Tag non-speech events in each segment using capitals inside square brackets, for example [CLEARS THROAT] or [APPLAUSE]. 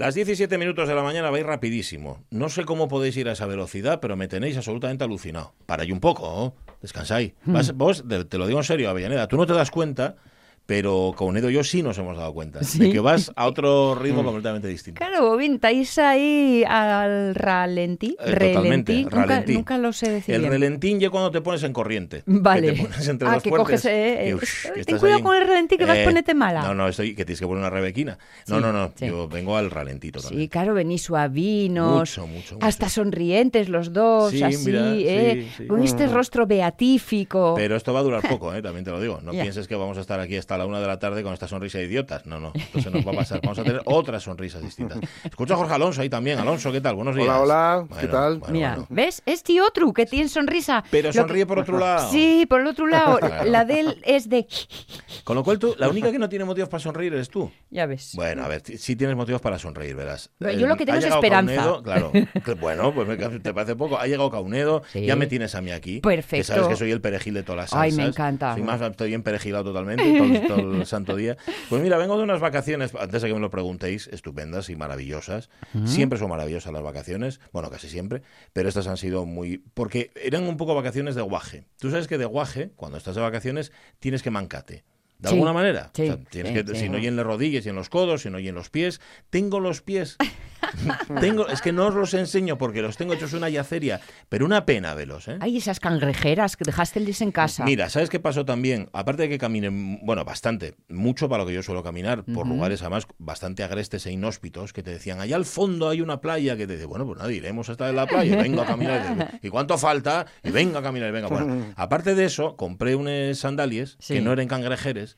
Las 17 minutos de la mañana vais rapidísimo. No sé cómo podéis ir a esa velocidad, pero me tenéis absolutamente alucinado. Paráis un poco, ¿no? descansáis. Vas- vos, te, te lo digo en serio, Avellaneda, tú no te das cuenta, pero Caunedo y yo sí nos hemos dado cuenta de Sí. que vas a otro [LAUGHS] ritmo completamente distinto. Claro, Bobín, estáis ahí al ralentí. Eh, totalmente, relentí. Nunca, ralentí. nunca lo sé decir El bien. relentín ya cuando te pones en corriente. Vale. Que te pones entre Ah, los que coges, eh, que, eh, que ten cuidado ahí. con el ralentí que vas a ponerte mala. No, no, estoy que tienes que poner una rebequina. No, Sí, no, no. sí. Yo vengo al ralentito también. Sí, claro, venís suavinos. Mucho, mucho, mucho. Hasta sonrientes los dos, Sí, así, mira, ¿eh? sí, sí. Con este rostro beatífico. Pero esto va a durar poco, ¿eh? también te lo digo. No pienses que vamos a estar aquí hasta la una de la tarde con esta sonrisa de idiotas. No, no. Esto se nos va a pasar. Vamos a tener otras sonrisas distintas. Escucha a Jorge Alonso ahí también. Alonso, ¿qué tal? Buenos días. Hola, hola, ¿qué tal? bueno, Mira, bueno. ¿ves? Es tío otro que tiene sonrisa. Pero sonríe que- por otro lado. Sí, por el otro [LAUGHS] lado. Claro. La de él es de... Con lo cual tú, la única que no tiene motivos para sonreír eres tú. Ya ves. Bueno, a ver, sí tienes motivos para sonreír, verás. Pero yo lo que tengo es esperanza. Caunedo, claro. [LAUGHS] Que, bueno, pues me- te parece poco. Ha llegado Caunedo, Sí. ya me tienes a mí aquí. Que Perfecto. sabes que soy el perejil de todas las salsas. Ay, me encanta. Soy más, estoy bien perejilado totalmente todo, [LAUGHS] todo el santo día. Pues mira, vengo de unas vacaciones, antes de que me lo preguntéis, estupendas y maravillosas. Siempre son maravillosas las vacaciones, bueno, casi siempre, pero estas han sido muy... Porque eran un poco vacaciones de guaje. Tú sabes que de guaje, cuando estás de vacaciones, tienes que mancate. De Sí, alguna manera. sí, tienes sí, que, si no y en las rodillas y en los codos, si no y en los pies. Tengo los pies. [LAUGHS] [LAUGHS] tengo, es que no os los enseño porque los tengo hechos una yaceria, pero una pena velos, ¿eh? Ay, esas cangrejeras que dejaste en casa. Mira, ¿sabes qué pasó también? Aparte de que camine, bueno, bastante, mucho para lo que yo suelo caminar, por lugares además bastante agrestes e inhóspitos, que te decían, allá al fondo hay una playa, que te dice, bueno, pues nada, iremos hasta la playa, [LAUGHS] vengo a caminar. ¿Y cuánto falta? Y venga a caminar, y venga. Bueno, [LAUGHS] aparte de eso, compré unas sandalias Sí. que no eran cangrejeres,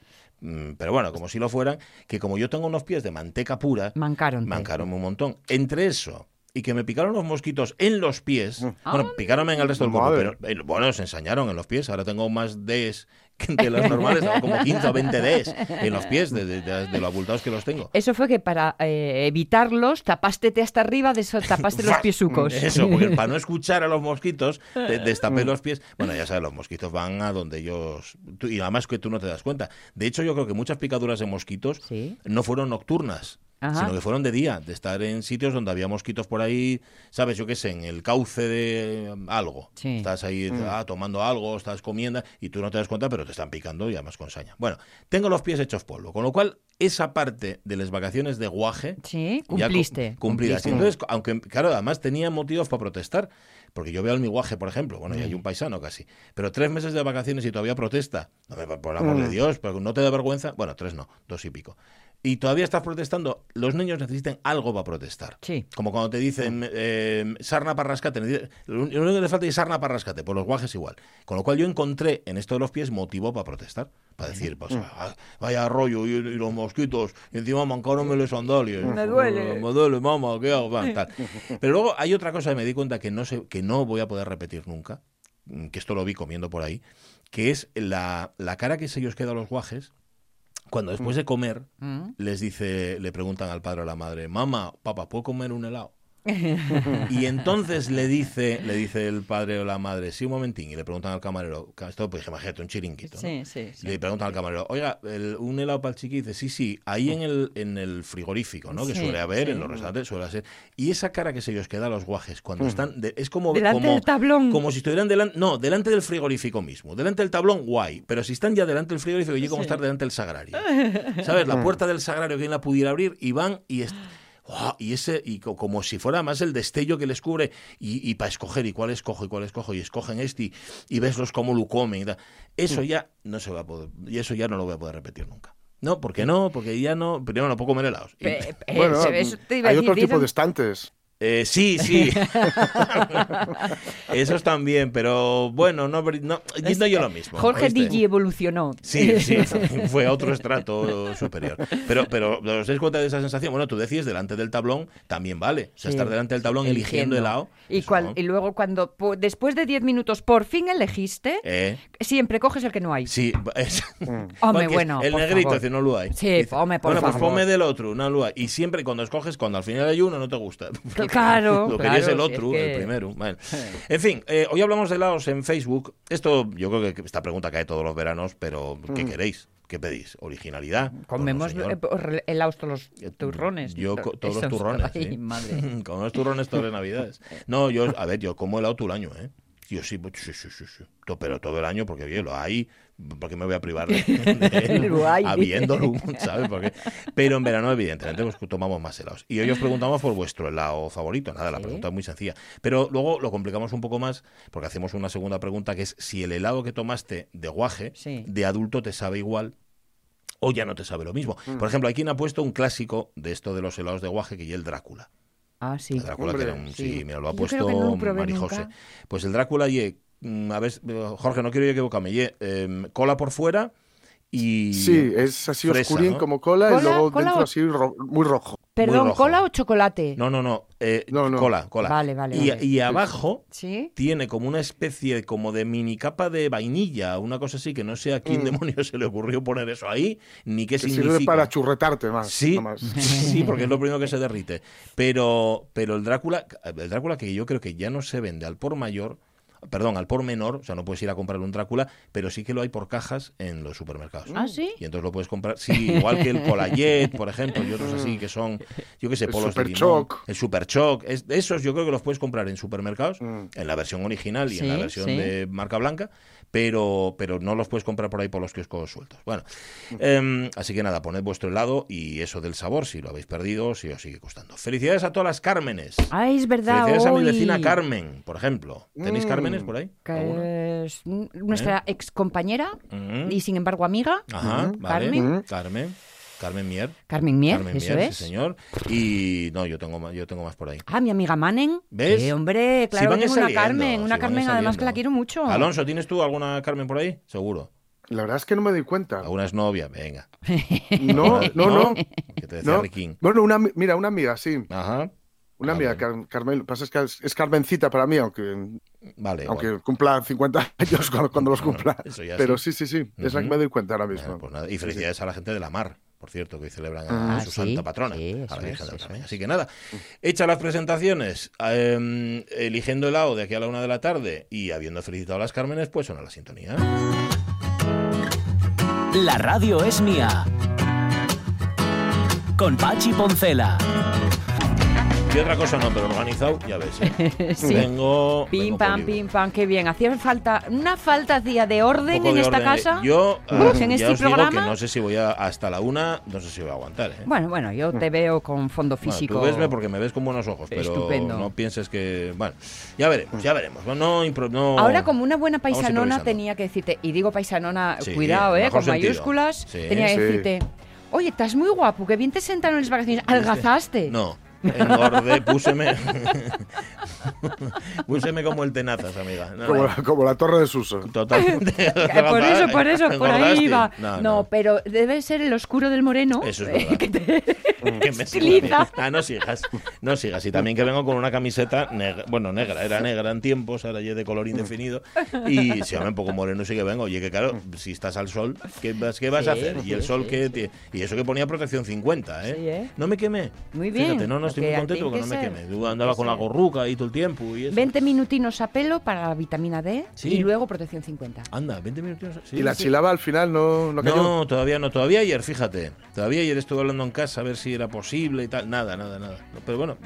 pero bueno, como si lo fueran, que como yo tengo unos pies de manteca pura, Mancaron. mancaron un montón. Entre eso y que me picaron los mosquitos en los pies, bueno, picaronme en el resto del cuerpo, pero eh, bueno, se ensañaron en los pies. Ahora tengo más que [LAUGHS] de los normales, como 15 o 20 Ds en los pies, de, de- de- de lo abultados que los tengo. Eso fue que para eh, evitarlos tapaste hasta arriba, de eso tapaste los [LAUGHS] piesucos. Eso, porque [LAUGHS] para no escuchar a los mosquitos, de- destapé los pies. Bueno, ya sabes, los mosquitos van a donde ellos... tú- y además que tú no te das cuenta. De hecho, yo creo que muchas picaduras de mosquitos Sí. no fueron nocturnas. Ajá. sino que fueron de día, de estar en sitios donde había mosquitos por ahí, sabes, yo qué sé, en el cauce de um, algo. Sí. Estás ahí ah, tomando algo, estás comiendo y tú no te das cuenta, pero te están picando y además con saña. Bueno, tengo los pies hechos polvo, con lo cual esa parte de las vacaciones de guaje Sí, ya cu- cumpliste. cumplidas. cumpliste. Y entonces, aunque, claro, además tenía motivos para protestar. Porque yo veo al mi guaje, por ejemplo, bueno, y hay un paisano casi, pero tres meses de vacaciones y todavía protesta. No, por- amor de Dios, pero no te da vergüenza. Bueno, tres no, dos y pico. Y todavía estás protestando. Los niños necesitan algo para protestar. Sí. Como cuando te dicen eh, sarna para rascate. necesita- Lo único que te falta es sarna para rascate. Por los guajes igual. Con lo cual yo encontré en esto de los pies motivo para protestar. Para decir, pues, ah, vaya rollo y, y los mosquitos. Y encima mancaronme los sandalias. Me duele. Me duele, mamá, ¿qué hago? Tal. [LAUGHS] Pero luego hay otra cosa que me di cuenta que no, sé, que no voy a poder repetir nunca. mm, Que esto lo vi comiendo por ahí. Que es la, la cara que se ellos queda a los guajes. Cuando después de comer Mm. les dice, le preguntan al padre o a la madre, mamá, papá, ¿puedo comer un helado? Y entonces le dice, le dice el padre o la madre, sí, un momentín, y le preguntan al camarero, esto pues imagínate, un chiringuito, ¿no? Sí, sí, sí. Le preguntan al camarero, oiga, el- un helado para el chiqui, dice, sí, sí, ahí en el, en el frigorífico, ¿no? Que Sí, suele haber, sí. en los restaurantes suele ser. Y esa cara que se les queda a los guajes cuando están, de- es como, Delante como, del tablón. como si estuvieran delante, no, delante del frigorífico mismo, delante del tablón, guay, pero si están ya delante del frigorífico, y como estar delante del sagrario. [LAUGHS] ¿Sabes? La puerta del sagrario que la pudiera abrir y van y... ¡Guau! y ese y co- como si fuera más el destello que les cubre y, y para escoger y cuál escojo y cuál escojo y escogen este y, y veslos cómo lo comen y tal. eso ya no se va a poder y eso ya no lo voy a poder repetir nunca. No porque no porque ya no primero no puedo comer helados. Pe- pe- Bueno, hay otro tipo de estantes. Eh, sí, sí. [LAUGHS] Esos también, pero bueno, no, no, no yo lo mismo. Jorge ¿oíste? Digi evolucionó. Sí, sí, fue a otro estrato superior. Pero, pero ¿os dais cuenta de esa sensación? Bueno, tú decías delante del tablón también vale. O sea, Sí. estar delante del tablón eligiendo, helado. Y, cual- no. y luego cuando después de 10 minutos por fin elegiste, Eh, siempre coges el que no hay. sí, es- [LAUGHS] Hombre, bueno, El por negrito favor. dice, no lo hay. Sí, Dice, hombre, por Bueno, pues favor. ponme del otro, no lo hay. Y siempre cuando escoges, cuando al final hay uno, no te gusta. Claro, [LAUGHS] Lo querías claro, el si es otro, que- el primero. En fin, eh, hoy hablamos de helados en Facebook. Esto, yo creo que esta pregunta cae todos los veranos, pero ¿qué queréis? ¿Qué pedís? ¿Originalidad? Comemos Pues no, eh, helados todos Eh, los turrones. Yo todos los turrones. [LAUGHS] Ay, sí. madre. [LAUGHS] Con los turrones todas las navidades. No, yo, a ver, yo como helado todo el año, ¿eh? Yo sí, pues, sí, sí, sí, sí. Pero todo el año, porque oye, lo hay, porque me voy a privar de, [LAUGHS] Lo hay, habiéndolo, ¿sabes? Porque, pero en verano, evidentemente, pues tomamos más helados. Y hoy os preguntamos por vuestro helado favorito. Nada, la Sí. pregunta es muy sencilla. Pero luego lo complicamos un poco más, porque hacemos una segunda pregunta, que es si el helado que tomaste de guaje, Sí. de adulto, te sabe igual o ya no te sabe lo mismo. Por ejemplo, hay quien ha puesto un clásico de esto de los helados de guaje, que es el Drácula. Ah, sí. El Drácula, Hombre, que era un- sí, sí. mira, lo ha Yo puesto no lo Marijose. Pues el Drácula, y a ver, Jorge, no quiero yo equivocarme, ye, em, cola por fuera y... Sí, es así fresa, oscurín ¿no? como cola, ¿Cola? y luego ¿Cola dentro o- así ro- muy rojo. Perdón. ¿cola o chocolate? No, no, no, eh, No, no. cola, cola. Vale, vale, Y, vale. y abajo Sí. tiene como una especie como de mini capa de vainilla, una cosa así, que no sé a quién Mm. demonios se le ocurrió poner eso ahí, ni qué Que significa. sirve para churretarte más. Sí, más. [LAUGHS] sí, porque es lo primero que se derrite. Pero, pero el Drácula, el Drácula que yo creo que ya no se vende al por mayor, perdón, al por menor, o sea, no puedes ir a comprar un Drácula, pero sí que lo hay por cajas en los supermercados. ¿Ah, sí? Y entonces lo puedes comprar, sí, igual que el Colayet, por ejemplo, y otros así que son, yo qué sé, El polos de limón. Superchoc. El Super Choc. Es, esos yo creo que los puedes comprar en supermercados, Mm. en la versión original y en la versión sí. de marca blanca, pero, pero no los puedes comprar por ahí por los kioscos sueltos. Bueno, em, así que nada, poned vuestro helado y eso del sabor, si lo habéis perdido, si os sigue costando. Felicidades a todas las Cármenes. Ah, es verdad. Felicidades a mi vecina Carmen, por ejemplo. ¿Tenéis Mm. Cármenes por ahí? Que es nuestra ex compañera Mm. y sin embargo amiga. Ajá, Ujú. vale. Carmen. Carmen. Carmen Mier. Carmen Mier, Carmen eso Mier, es. sí, señor. Y no, yo tengo más, yo tengo más por ahí. Ah, mi amiga Manen. ¿Ves? Sí, hombre, Si claro van que tengo una Carmen. Una Carmen además que la quiero mucho. Alonso, ¿tienes tú alguna Carmen por ahí? Seguro. La verdad es que no me doy cuenta. ¿Alguna es novia? Venga. [LAUGHS] No, no, no. Que te decía no. Riquín. Bueno, una, mira, una amiga, sí. Ajá. Una Ah, amiga. Car- Carmen. Lo que pasa es que es, Carmencita para mí, aunque, Vale. aunque bueno. cumpla 50 años cuando, cuando los [LAUGHS] Bueno, cumpla. eso ya Pero sí, sí, sí. Es la que me doy cuenta ahora Bueno, mismo. pues nada. Y felicidades a la gente de la mar, por cierto, que hoy celebran a, Ah, su sí, santa patrona, sí, a la Virgen es, del Carmen. es. Así que nada, hechas las presentaciones, eh, eligiendo helado de aquí a la una de la tarde y habiendo felicitado a las Cármenes, pues suena la sintonía. La radio es mía. Con Pachi Poncela. Y otra cosa no, pero organizado, ya ves. ¿eh? [LAUGHS] Sí. Vengo. Pim vengo pam, pim pam, qué bien. Hacía falta, una falta hacía de orden en de esta orden. casa. Yo eh, en ya este os digo programa. que no sé si voy a, hasta la una, no sé si voy a aguantar. ¿eh? Bueno, bueno, yo te veo con fondo Bueno, físico. tú vesme porque me ves con buenos ojos, pero Estupendo. no pienses que. Bueno, ya veremos, ya veremos. No, no, Ahora, como una buena paisanona, tenía que decirte, y digo paisanona, Sí, cuidado, ¿eh? Con sentido. mayúsculas, Sí. tenía que decirte, oye, estás muy guapo, que bien te sentaron en las vacaciones, algazaste. No, engordé, púseme. [LAUGHS] púseme como el tenazas, amiga. No, como, la, como la torre de Suso. Totalmente. [LAUGHS] Por eso, por eso, por ahí iba. No, No, no. pero debe ser el oscuro del moreno. Eso es verdad. [LAUGHS] que te- [LAUGHS] Que me Estiliza. Ah, no sigas, no sigas. Y también que vengo con una camiseta negra, bueno, negra, era negra en tiempos, ahora ya de color indefinido. Y si me un poco moreno sí que vengo. Oye, que claro, si estás al sol, ¿qué vas, qué vas a hacer? Y el sol sí, que... te- Y eso que ponía protección 50, ¿eh? Sí, ¿eh? No me quemé. Muy bien, Fíjate, no, no, estoy muy contento que porque no me quemé. andaba con la gorruca ahí todo el tiempo y eso. 20 minutinos a pelo para la vitamina D Sí. y luego protección 50. Anda, 20 minutos. sí, y la sí. chilaba al final no, no cayó. No, todavía no, todavía ayer, fíjate. Todavía ayer estuve hablando en casa a ver si era posible y tal. Nada, nada, nada. Pero bueno,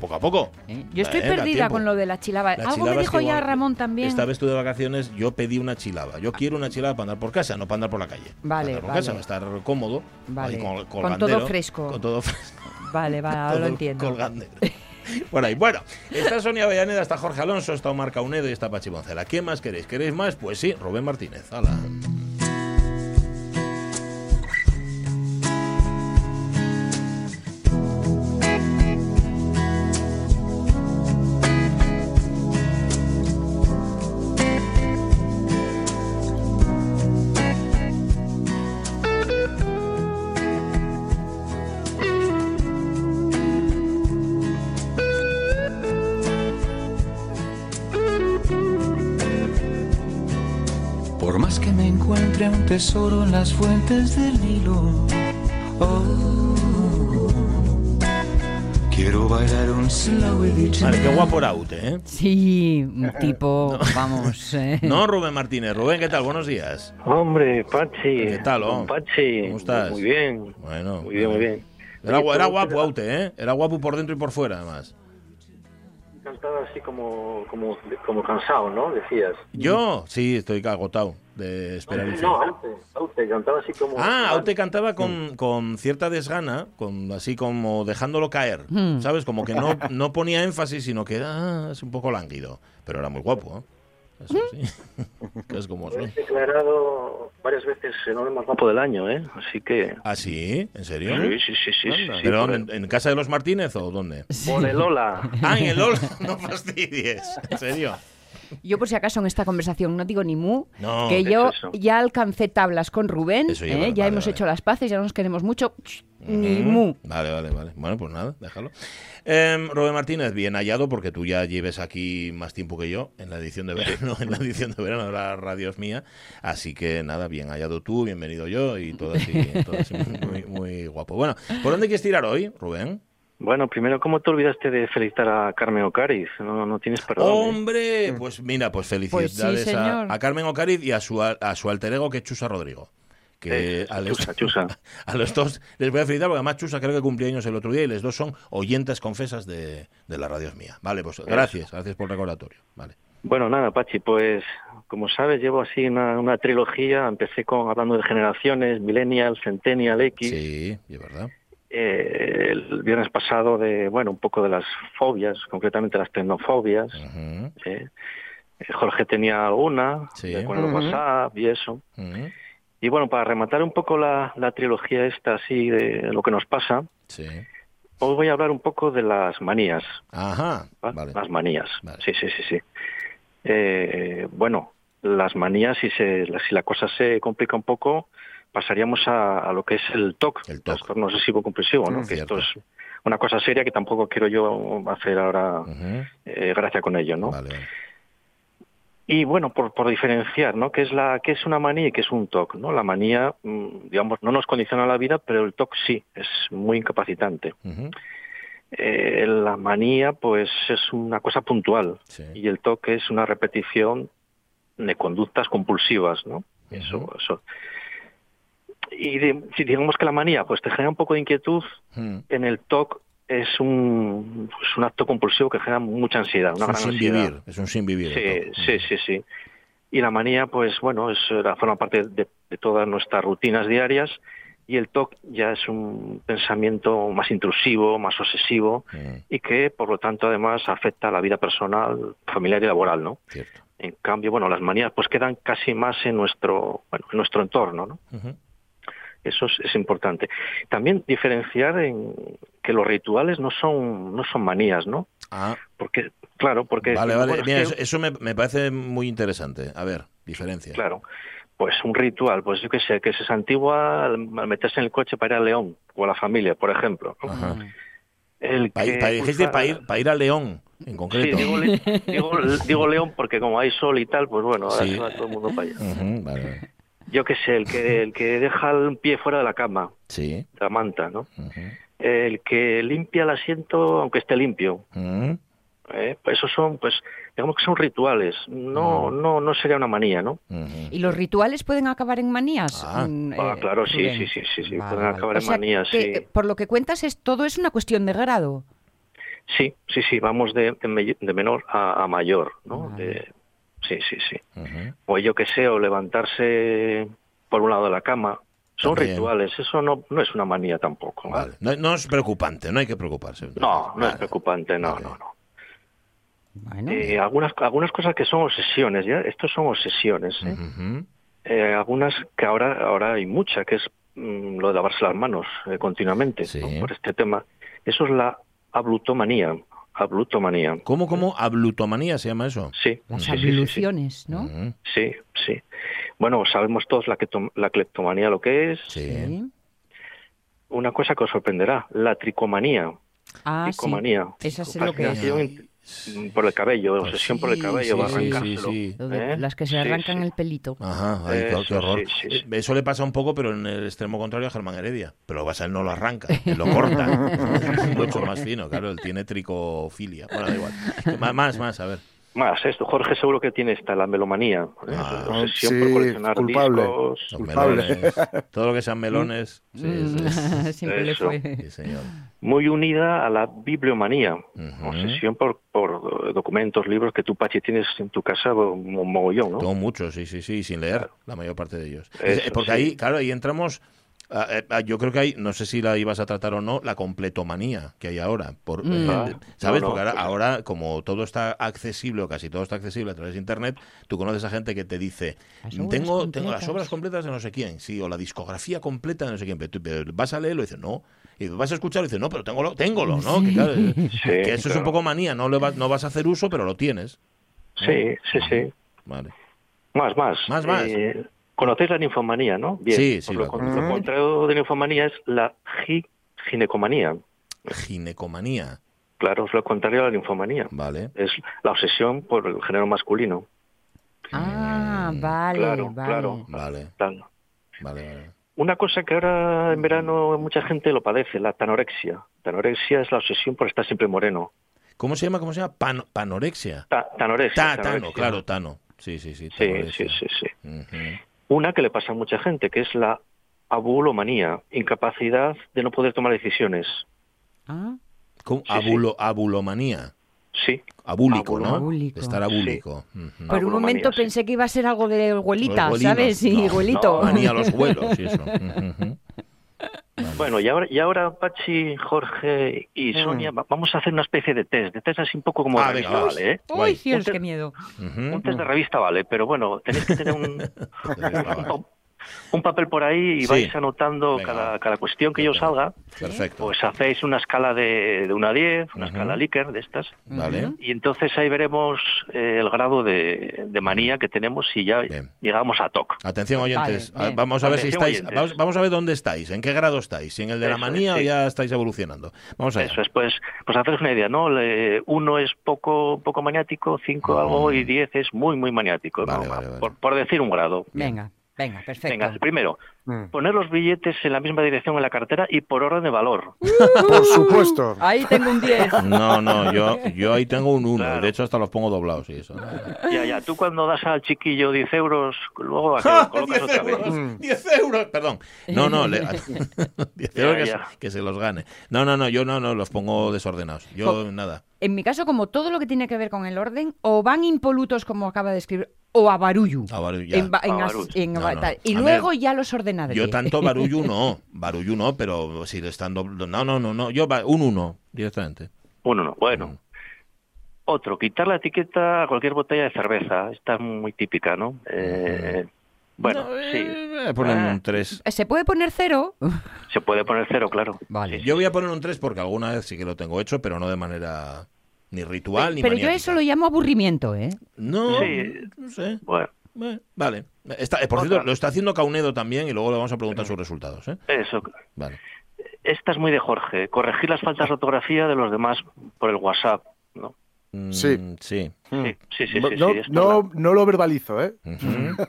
poco a poco. ¿eh? Yo estoy Eh, da perdida con lo de la chilaba. La Algo chilaba me es dijo que ya Ramón también. Esta vez tú de vacaciones, yo pedí una chilaba. Yo quiero una chilaba para andar por casa, no para andar por la calle. Para Vale, andar por vale. casa, para estar cómodo. Vale. con, Con todo fresco. Con todo fresco. Vale, [LAUGHS] todo lo entiendo. colgandero. Por ahí. Bueno, está Sonia Avellaneda, está Jorge Alonso, está Omar Caunedo y está Pachi Boncela. ¿Qué más queréis? ¿Queréis más? Pues sí, Rubén Martínez. Hala. Tesoro en las fuentes del Nilo, oh, Quiero bailar un slow Vale, qué guapo era Ute, ¿eh? Sí, un tipo, [LAUGHS] vamos. eh. No, Rubén Martínez. Rubén, ¿qué tal? Buenos días. Hombre, Pachi. ¿Qué tal, oh? Pachi. ¿Cómo estás? Muy bien. Bueno. Muy bien, muy bien. Era, guapo Aute, ¿eh? Era guapo por dentro y por fuera, además. Cantaba así como, como, como cansado, ¿no? Decías. Yo, sí, estoy agotado de esperar el fin. No, Aute, Aute, cantaba así como... Ah, Aute cantaba con, con cierta desgana, con así como dejándolo caer, Hmm. ¿sabes? Como que no, [LAUGHS] no ponía énfasis, sino que ah, es un poco lánguido. Pero era muy guapo, ¿eh? Eso sí. [LAUGHS] Que es como he declarado varias veces el hombre más guapo del año, ¿eh? Así que... ¿Ah, sí? ¿En serio? Sí, sí, sí, sí. Sí, ¿Pero en, el, en casa de los Martínez o dónde? por el Ola. [LAUGHS] Ah, en el LOL. No fastidies. ¿En serio? Yo por si acaso en esta conversación no digo ni mu, No. que yo Es ya alcancé tablas con Rubén, Eso ya, ¿eh? vale, ya vale, hemos vale. hecho las paces, ya nos queremos mucho, ni mu. Vale, vale, vale. Bueno, pues nada, déjalo. Eh, Rubén Martínez, bien hallado porque tú ya lleves aquí más tiempo que yo en la edición de verano, [LAUGHS] en la edición de verano de la radio es mía. Así que nada, bien hallado tú, bienvenido yo y todo así, todo así muy, muy guapo. Bueno, ¿por dónde quieres tirar hoy, Rubén? Bueno, primero, ¿cómo te olvidaste de felicitar a Carmen Ocariz? No, no tienes perdón. ¿eh? Hombre, pues mira, pues felicidades Pues sí, a, Carmen Ocariz y a su, a su alter ego que es Chusa Rodrigo. Que Eh, a, los- Chusa, Chusa. [LAUGHS] a los dos les voy a felicitar porque además Chusa creo que cumplió años el otro día y los dos son oyentes confesas de, de la radio es mía. Vale, pues gracias, gracias por el recordatorio. Vale. Bueno, nada, Pachi, pues como sabes, llevo así una, una trilogía. Empecé con hablando de generaciones, Millennial, Centennial, X. Sí, es verdad. Eh, el viernes pasado de, bueno, un poco de las fobias, concretamente las tecnofobias. Eh. Eh, Jorge tenía alguna, Sí. con el Ujú. WhatsApp y eso. ujú, Y bueno, para rematar un poco la, la trilogía esta así de lo que nos pasa, Sí. hoy voy a hablar un poco de las manías. Ajá. ¿va? Vale. Las manías. Vale. Sí, sí, sí, sí. Eh, bueno, las manías, si, se, si la cosa se complica un poco, pasaríamos a, a lo que es el TOC, El TOC. trastorno obsesivo compulsivo, ¿no? Mm, que cierto. esto es una cosa seria que tampoco quiero yo hacer ahora eh, gracia con ello, ¿no? Vale. Y bueno, por, por diferenciar, ¿no? ¿Qué es, la, ¿Qué es una manía y qué es un TOC? ¿no? La manía, mm, digamos, no nos condiciona la vida, pero el TOC sí, es muy incapacitante. Eh, la manía, pues, es una cosa puntual Sí. y el TOC es una repetición de conductas compulsivas, ¿no? Eso, eso. Y de- si digamos que la manía, pues te genera un poco de inquietud, Ujú. en el TOC es un, es un acto compulsivo que genera mucha ansiedad, Es una un gran sin ansiedad. vivir. Es un sin vivir. Sí, sí, sí, sí. Y la manía, pues bueno, es la forma parte de, de todas nuestras rutinas diarias y el TOC ya es un pensamiento más intrusivo, más obsesivo Ujú, y que, por lo tanto, además afecta a la vida personal, familiar y laboral, ¿no? Cierto. En cambio, bueno, las manías pues quedan casi más en nuestro, bueno, en nuestro entorno, ¿no? Eso es, es importante. También diferenciar en que los rituales no son, no son manías, ¿no? Ah, Porque, claro, porque vale, vale. bueno, es Mira, que- eso, me, me parece muy interesante. A ver, diferencia. Claro. Pues un ritual, pues yo qué sé, que se antigua al meterse en el coche para ir a León o a la familia, por ejemplo. Ajá. El que dijiste para ir, pa' ir a León, en Sí, concreto. digo, Le- [LAUGHS] digo, digo León porque como hay sol y tal, pues bueno, ahora Sí. se va todo el mundo para allá. Vale, vale. Yo qué sé, el que, el que deja el pie fuera de la cama, Sí. la manta, ¿no? El que limpia el asiento aunque esté limpio. ¿eh? Pues esos son, pues, digamos que son rituales. No, no, no sería una manía, ¿no? ¿Y los rituales pueden acabar en manías? Ah. Mm, Ah, eh, claro, sí, sí, sí, sí, sí, Vale, pueden vale. acabar O en sea, manías, que, sí. eh, Por lo que cuentas, es todo es una cuestión de grado. Sí, sí, sí, vamos de, de me- de menor a, a mayor, ¿no? Vale. De- sí, sí, sí. O yo que sé, o levantarse por un lado de la cama. Son También. rituales, eso no, no es una manía tampoco. ¿vale? Vale. No, no es preocupante, no hay que preocuparse. No, no es preocupante, no, no, no. Bueno, Eh, algunas, algunas cosas que son obsesiones, ¿ya? Estos son obsesiones, ¿eh? Eh, algunas que ahora, ahora hay mucha, que es mm, lo de lavarse las manos eh, continuamente, Sí. ¿no? por este tema. Eso es la ablutomanía, ablutomanía. ¿Cómo, cómo? ¿Ablutomanía se llama eso? Sí, las sí, sí, sí, sí. abluciones, ¿no? Sí, sí. Bueno, sabemos todos la, cleptom- la cleptomanía lo que es. Sí. Una cosa que os sorprenderá, la tricomanía. Ah, sí. tricomanía. Esa sé lo que es. Mm, por el cabello, obsesión por el Sí, cabello, sí, va a sí, arrancárselo. sí, sí. ¿eh? Las que se Sí, arrancan sí. el pelito. Ajá, ay, qué- horror. sí, sí, sí. Eh, Eso le pasa un poco, pero en el extremo contrario a Germán Heredia. Pero lo que pasa, él no lo arranca, [LAUGHS] él lo corta. [LAUGHS] es mucho más fino, claro, él tiene tricofilia. Bueno, da igual. Más, más, más, a ver. Más, esto, Jorge seguro que tiene esta, la melomanía. ¿eh? Ah, obsesión sí, por coleccionar culpable. discos. Los Culpable. melones, todo lo que sean melones. Sí, Mm, sí, sí, [LAUGHS] Siempre le fue. señor. Muy unida a la bibliomanía. Obsesión por, por eh, documentos, libros que tú, Pachi, tienes en tu casa un mogollón, ¿no? Tengo muchos, sí, sí, sí, sin leer, la mayor parte de ellos. Eso, Eh, Porque sí. ahí, claro, ahí entramos. Ah, eh, ah, yo creo que hay, no sé si la ibas a tratar o no, la completomanía que hay ahora. Por, eh, Mm. Ah, ¿Sabes? no, no, Porque ahora, ahora, como todo está accesible, o casi todo está accesible a través de Internet, tú conoces a gente que te dice, obras tengo, tengo las completas". obras completas de no sé quién, sí, o la discografía completa de no sé quién, pero, tú- vas a leerlo y dices, no. Y vas a escucharlo y dices, no, pero tengo téngolo, ¿no? Que, claro, eh, [LAUGHS] que eso es un claro. poco manía, no, le vas, no vas a hacer uso, pero lo tienes. Sí, sí, sí. Vale. Más, más. Más, más. Eh, Conocéis la ninfomanía, ¿no? Bien. Sí, sí, lo, lo contrario de ninfomanía es la gi- ginecomanía. Ginecomanía. Claro, es lo contrario a la ninfomanía. Vale. Es la obsesión por el género masculino. Ah, Mm, vale, claro, vale. claro. Vale, Claro. vale, vale. Una cosa que ahora en verano mucha gente lo padece, la tanorexia. Tanorexia es la obsesión por estar siempre moreno. ¿Cómo se llama? ¿Cómo se llama? Pan- panorexia. Ta- tanorexia. Ta, tano, tanorexia. claro, tano. Sí, sí, sí. Sí, sí, tanorexia. sí, sí. Ujú. Una que le pasa a mucha gente, que es la abulomanía, incapacidad de no poder tomar decisiones. Ah. Sí, sí. Abulomanía. Sí, Abúlico, Abulo. ¿no? Abúlico. Estar abúlico. Ujú. por un momento sí. pensé que iba a ser algo de huelinos. ¿sabes? Sí, No, abuelito. no, Manía a los vuelos y eso. Ujú. Bueno, y ahora, y ahora Pachi, Jorge y Sonia, va- vamos a hacer una especie de test. De test así un poco como Ah, revista, venga, va. ¿vale? ¿eh? Uy, cielos, qué miedo. Un test de revista vale, pero bueno, tenéis que tener un, [LAUGHS] [LAUGHS] un papel por ahí y Sí. vais anotando Venga, cada, cada cuestión que yo salga. Perfecto. Pues hacéis una escala de, de 1 a 10, una Ujú. escala Likert de estas. Vale. Y entonces ahí veremos eh, el grado de, de manía que tenemos y ya Bien. llegamos a TOC. Atención oyentes, Vale, vamos a ver si Atención, estáis, oyentes. vamos, vamos a ver dónde estáis, en qué grado estáis, si en el de la Eso es, manía o sí. ya estáis evolucionando. Vamos a ver. Eso es, pues, pues haceros una idea, ¿no? Le- uno es poco poco maniático, cinco Mm. algo y diez es muy, muy maniático. ¿no? Vale, vale, vale. Por, por decir un grado. Venga, venga, perfecto. Venga, el primero, Mm. poner los billetes en la misma dirección en la cartera y por orden de valor. [LAUGHS] Por supuesto. Ahí tengo un 10. [LAUGHS] No, no, yo, yo ahí tengo un 1, Claro. de hecho hasta los pongo doblados y eso. ya, ya, tú cuando das al chiquillo 10 euros, luego a que [LAUGHS] lo colocas otra vez. Mm. 10 euros, perdón. No, no, le, 10 euros que, ya. se- que se los gane. No, no, no, yo no, no, los pongo desordenados. Yo nada. En mi caso, como todo lo que tiene que ver con el orden, o van impolutos, como acaba de escribir, o a barullo. A barullo, ya. En ba- en A as- barullo. en No, ba- no. tal. Y A luego ver, ya los ordenadores. Yo tanto barullo [LAUGHS] no, barullo no, pero si le están doble- No, no, no, no, yo va- un 1 directamente. Uno no, bueno. Mm. Otro, quitar la etiqueta a cualquier botella de cerveza. Esta es muy típica, ¿no? Eh, bueno, No, sí. eh, voy a poner Ah. un 3. ¿Se puede poner cero? Se puede poner cero, claro. Vale. Sí. Yo voy a poner un 3 porque alguna vez sí que lo tengo hecho, pero no de manera ni ritual ni Pero yo eso lo llamo aburrimiento, ¿eh? No, Sí. no sé. Bueno, Vale. Está, eh, por Otra. cierto, lo está haciendo Caunedo también y luego le vamos a preguntar sus resultados. ¿eh? eso. Vale. Esta es muy de Jorge. Corregir las faltas de ortografía de los demás por el WhatsApp, ¿no? Mm, Sí. Sí. Mm. Sí, sí, sí. no, sí, no, sí, no, no lo verbalizo, ¿eh? [LAUGHS]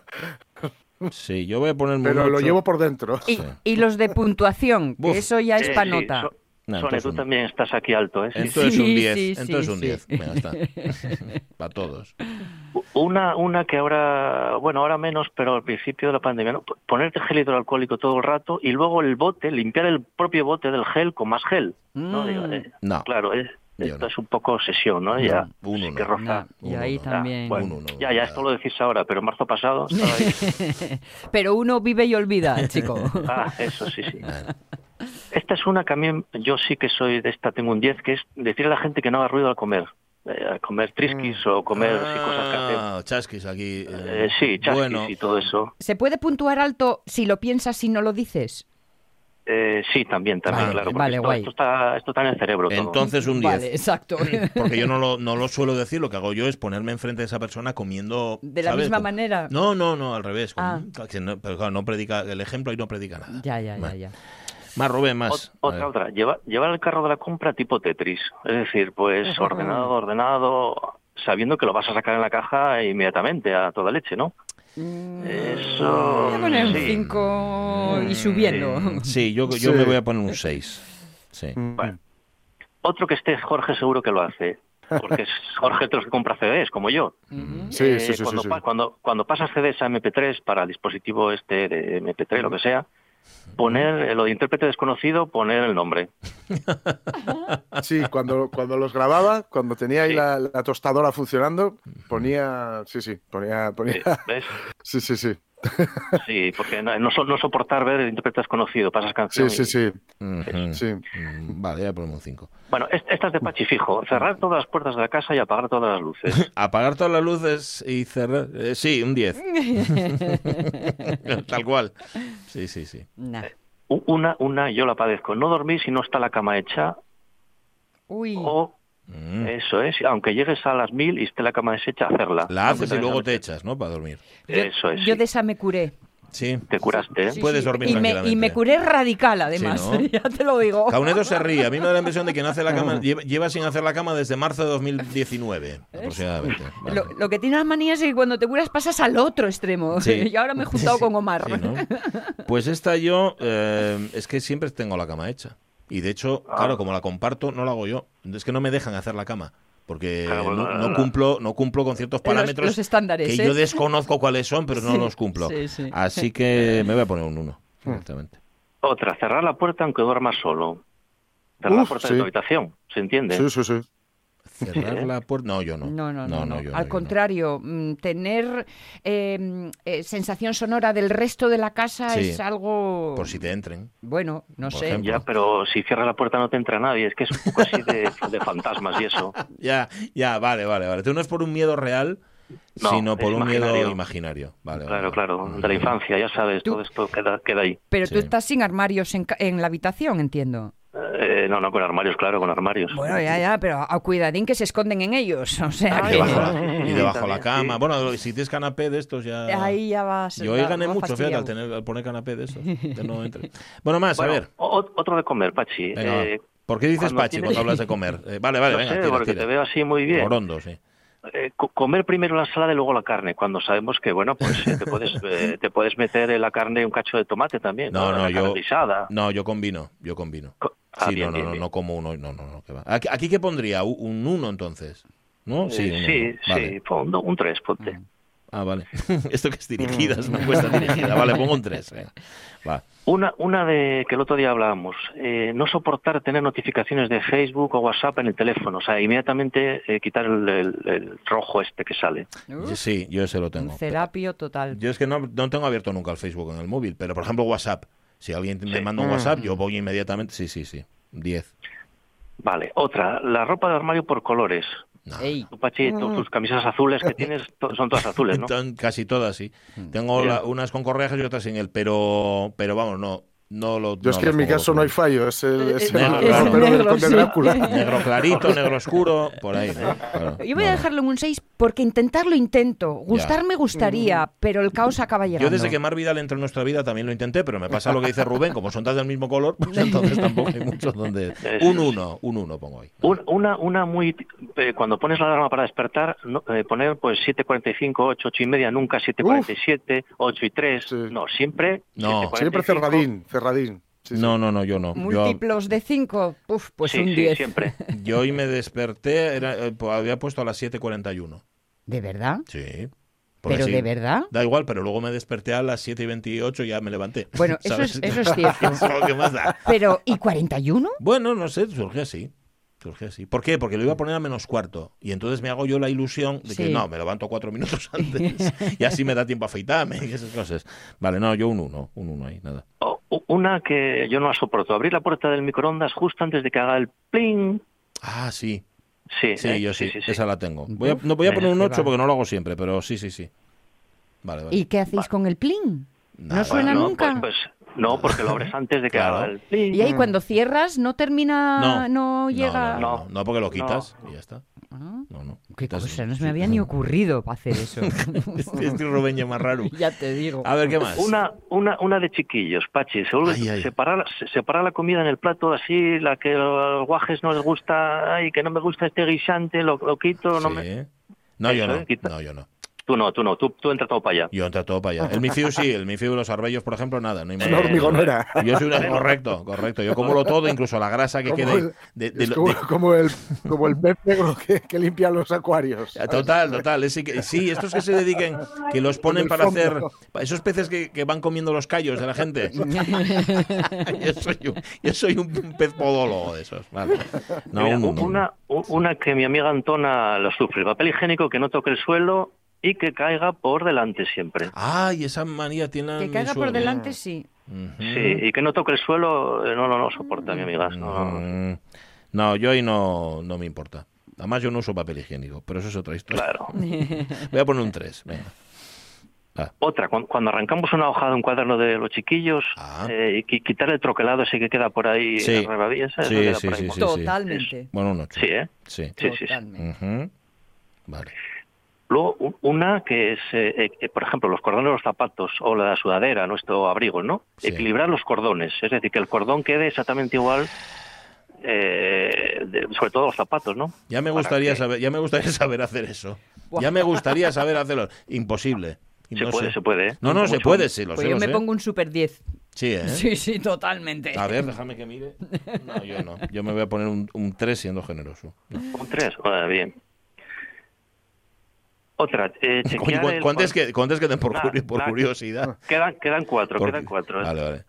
Sí, yo voy a ponerme pero lo llevo por dentro. Y, Sí. y los de puntuación, que eso ya es Eh, pa' sí, nota. So- No, Sone, tú un- también estás aquí alto, ¿eh? Entonces Sí, un 10. sí, entonces sí, un sí. 10. Venga, está. [LAUGHS] Para todos. Una, una que ahora, bueno, ahora menos, pero al principio de la pandemia, ¿no? Ponerte gel hidroalcohólico todo el rato y luego el bote, limpiar el propio bote del gel con más gel. ¿no? Mm. Digo, eh, No. Claro, es- Yo esto no. es un poco obsesión, ¿no? Ya, un sí uno. que roza. No, y ahí no. también. Bueno, Un uno, ya, ya, ya. esto lo decís ahora, pero en marzo pasado [LAUGHS] ahí. Pero uno vive y olvida, chico. Ah, eso sí, sí. Esta es una que a mí, yo sí que soy de esta, tengo un 10, que es decirle a la gente que no haga ruido al comer. Eh, comer trisquis o comer así cosas que hacen. Ah, chasquis aquí. eh, Eh, sí, chasquis bueno, y todo eso. ¿Se puede puntuar alto si lo piensas y no lo dices? Eh, sí, también, también, Vale, claro. vale, esto, guay. esto está, esto está en el cerebro. todo. Entonces un 10. Vale, exacto. [LAUGHS] Porque yo no lo, no lo suelo decir, lo que hago yo es ponerme enfrente de esa persona comiendo. De la ¿sabes? misma Como- manera. No, no, no, al revés. Ah. como- que no- pero claro, no predica, el ejemplo ahí no predica nada. Ya, ya, ya. Más, Rubén, más. Ot- otra, otra. Lleva- llevar el carro de la compra tipo Tetris. Es decir, pues ordenado, ordenado, sabiendo que lo vas a sacar en la caja inmediatamente a toda leche, ¿no? Eso. Voy a poner un sí. 5 y subiendo. Sí, yo, yo Sí. me voy a poner un 6. Sí. Mm. Bueno. Otro que esté Jorge seguro que lo hace. Porque es [LAUGHS] Jorge de los que compra CDs, como yo. Sí, Eh, sí, sí, cuando, sí, sí. pa- cuando, cuando pasas CDs a MP3 para el dispositivo este de MP3, lo que sea, poner lo de intérprete desconocido, poner el nombre. [LAUGHS] Sí, cuando, cuando los grababa, cuando tenía ahí Sí. la, la tostadora funcionando, ponía. Sí, sí, ponía. ponía ¿Ves? [LAUGHS] sí, sí, sí. Sí, porque no, no, no soportar ver el intérprete desconocido, pasas Sí, canción. sí, y- sí. Sí. Mm, Vale, ya ponemos un 5. Bueno, es- esta es de Pachifijo. Cerrar todas las puertas de la casa y apagar todas las luces. [LAUGHS] Apagar todas las luces y cerrar. eh, sí, un 10. [LAUGHS] Tal cual. Sí, sí, sí. Nah. U- Una, una, yo la padezco. No dormir si no está la cama hecha Uy. o, Mm. eso es, aunque llegues a las mil y esté la cama deshecha, hacerla. La haces y te luego te echas, ¿no? Para dormir. Eso es. Yo sí. de esa me curé. Sí. Te curaste, ¿eh? Sí, Puedes dormir y me, y me curé radical, además. Sí, ¿no? [LAUGHS] ya te lo digo. Caunedo se ríe. A mí me da la impresión de que no hace la [LAUGHS] cama, lleva, lleva sin hacer la cama desde marzo de 2019, aproximadamente. Vale. Lo, lo que tiene las manías es que cuando te curas pasas al otro extremo. Sí. [LAUGHS] Y ahora me he juntado con Omar. Sí, ¿no? Pues esta yo, eh, es que siempre tengo la cama hecha. Y de hecho, Ah. claro, como la comparto, no la hago yo. Es que no me dejan hacer la cama. Porque Claro, no, no no. cumplo, no cumplo con ciertos parámetros los estándares, que ¿eh? yo desconozco cuáles son, pero no los cumplo. sí, sí. Así que [LAUGHS] me voy a poner un 1, directamente. Otra, cerrar la puerta aunque duermas solo. Cerrar la puerta sí. de tu habitación, ¿se entiende? Sí, sí, sí. Cerrar la puerta. No, yo no. No, no, no. no. Al contrario, mm, tener eh, eh, sensación sonora del resto de la casa Sí. es algo. Por si te entren. Bueno, no Por sé. ejemplo. Ya, pero si cierra la puerta no te entra nadie. Es que es un poco así de, de fantasmas y eso. [LAUGHS] Ya, ya, vale, vale, vale. Tú no es por un miedo real, No, sino por un miedo imaginario. imaginario. Vale, Claro, vale, claro, de la infancia, ya sabes, Tú- todo esto queda, queda ahí. Pero Sí. tú estás sin armarios en, ca- en la habitación, entiendo. Eh, no, no, con armarios, claro, con armarios. Bueno, ya, ya, pero a cuidadín que se esconden en ellos. O sea, Ah, que- Debajo [LAUGHS] y debajo la cama. sí. Bueno, si tienes canapé de estos ya... ahí ya vas. Yo hoy gané mucho, fíjate, al, tener, al poner canapé de estos. [LAUGHS] que no entre. Bueno, más, Bueno, a ver. otro de comer, Pachi. Venga. Eh, ¿Por qué dices cuando Pachi tienes- cuando hablas de comer? Eh, vale, vale, [LAUGHS] no venga, sé, tira, porque tira. te veo así muy bien. Orondo, sí. Eh, co- comer primero la ensalada y luego la carne, cuando sabemos que, bueno, pues eh, te, puedes, eh, te puedes meter en la carne un cacho de tomate también. No, no, yo-. No, yo combino, yo combino. Co- ah, Sí, bien, no, no, bien, no, bien. no como uno, no, no, no, que va. ¿Aquí, aquí qué pondría? ¿Un- ¿Un uno entonces? ¿No? Sí, Eh, un sí, uno. Vale. sí, pon un, un 3, ponte. Ah, vale. [LAUGHS] Esto que es dirigidas, me cuesta dirigida. Vale, pongo un 3. Va. Una, una de que el otro día hablábamos, eh, no soportar tener notificaciones de Facebook o WhatsApp en el teléfono, o sea, inmediatamente eh, quitar el, el- el rojo este que sale. Yo sí, yo ese lo Un tengo. total. Yo es que no, no tengo abierto nunca el Facebook en el móvil, pero por ejemplo WhatsApp. Si alguien me Sí. manda un Mm. WhatsApp, yo voy inmediatamente. Sí, sí, sí. 10. Vale, otra, la ropa de armario por colores. No. Pachi, tu- tus camisas azules que [LAUGHS] tienes son todas azules, ¿no? Casi todas, sí. Mm. Tengo la- unas con correajes y otras sin él, pero, pero vamos, no, no lo. Yo es no que en mi caso no hay fallo, es el, es el Negro, el claro. [LAUGHS] Negro, Conde sí. Drácula. Negro clarito, [LAUGHS] negro oscuro, por ahí. ¿no? Claro. Yo voy a No, dejarlo en un 6 porque intentarlo intento. Gustarme gustaría, pero el caos acaba llegando. Yo desde que Mar Vidal entró en nuestra vida también lo intenté, pero me pasa lo que dice Rubén, como son todas del mismo color, pues [LAUGHS] entonces tampoco hay muchos donde... Un uno, un uno pongo ahí. Un- Una, una muy... eh, cuando pones la alarma para despertar, no, eh, poner pues 7.45, 8, 8 y media, nunca 7.47, 8 y 3. Sí. No, siempre No. 7:45. Siempre cerradín, cerradín. Sí, sí. No, no, no, yo no. Yo, Múltiplos de 5, uf, pues sí, un sí, 10. siempre. yo hoy me desperté, era, eh, había puesto a las 7.41. ¿De verdad? Sí. Porque ¿Pero sí, de verdad? Da igual, pero luego me desperté a las 7 y 28 y ya me levanté. Bueno, eso es, eso es cierto. [LAUGHS] Eso es lo que más da. Pero, ¿y 41? Bueno, no sé, surgió así. Surgió así. ¿Por qué? Porque lo iba a poner a menos cuarto. Y entonces me hago yo la ilusión de que Sí. no, me levanto cuatro minutos [LAUGHS] antes. y así me da tiempo a afeitarme y esas cosas. Vale, no, yo un uno, un uno ahí, nada. O- u- una que yo no la soporto, abrir la puerta del microondas justo antes de que haga el pling. Ah, sí. Sí, Sí, eh, yo sí, sí, sí. esa la tengo. Voy a, no voy a poner un qué 8 va. porque no lo hago siempre, pero sí, sí, sí. Vale, vale. ¿Y qué hacéis con el plin? Nada. ¿No suena Bueno, nunca? Pues, pues, no, porque lo abres antes de que Claro. haga el pling. Y ahí cuando cierras no termina, No. no, No, llega... no, no, no, no, porque lo quitas y ya está. Ah, No, no. Qué Estás- cosa, no se me había ni ocurrido para hacer eso. [LAUGHS] Este este [LAUGHS] Rubeño más raro. ya te digo. A ver, ¿qué más? Una, una, una de chiquillos, Pachi. Se vuelve- Ay, ay. Separar, se- separar la comida en el plato así, la que a los guajes no les gusta, ay, que no me gusta este guisante, lo, lo quito, no Sí. me... No, yo Eso, no. ¿eh? Quita- No, yo no. Tú no, tú no, tú, tú entra todo para allá. Yo entro todo para allá. El Mifiu sí, el Mifiu y los arbellos, por ejemplo, nada. No hay Una hormigonera. Yo soy una... Correcto, correcto. Yo como lo todo, incluso la grasa que Como quede. el- de- de- es de- como, como el, como el pez negro que, que limpia los acuarios. Total, total. es sí, estos que se dediquen, que los ponen para hacer. Esos peces que, que van comiendo los callos de la gente. [LAUGHS] yo, soy un, yo soy un pez podólogo de esos. Vale. No, Mira, un- una, una que mi amiga Antona lo sufre, el papel higiénico que no toque el suelo y que caiga por delante siempre. Ay, esa manía tiene. Que caiga por delante, sí. Sí, y que no toque el suelo, eh, no, no, no soporta, mi amiga. No, no. No, yo ahí no, no me importa. Además, yo no uso papel higiénico, pero eso es otra historia. Claro. [LAUGHS] Voy a poner un 3. Venga. Ah, Otra, cuan- cuando arrancamos una hoja de un cuaderno de los chiquillos, Ah. eh, y qui- quitar el troquelado ese que queda por ahí, Sí. esa, eso Sí, sí, sí, sí. Totalmente. bueno, un 8. Sí, ¿eh? Sí. Sí, sí, sí. Totalmente. Ujú. Vale. Luego, una que es, eh, eh, por ejemplo, los cordones de los zapatos o la sudadera, nuestro abrigo, ¿no? Sí. Equilibrar los cordones, es decir, que el cordón quede exactamente igual, eh, de- sobre todo los zapatos, ¿no? Ya me gustaría que- saber, ya me gustaría [LAUGHS] saber hacer eso. Ya me gustaría saber hacerlo. Imposible. Se No puede, sé. se puede. ¿eh? No, no, se Mucho- puede, sí, lo Pues sé. yo lo me sé. pongo un super 10. Sí, ¿eh? [LAUGHS] Sí, sí, totalmente. A ver, déjame que mire. No, yo no. Yo me voy a poner un, un 3 siendo generoso. Un tres, ah, bien. Otra, eh, [LAUGHS] chequear ¿cu- el- ¿Cuántas que, cuántas queden por, curi- por nada. curiosidad? Quedan, quedan cuatro, Por- quedan cuatro. ¿eh? Vale, vale.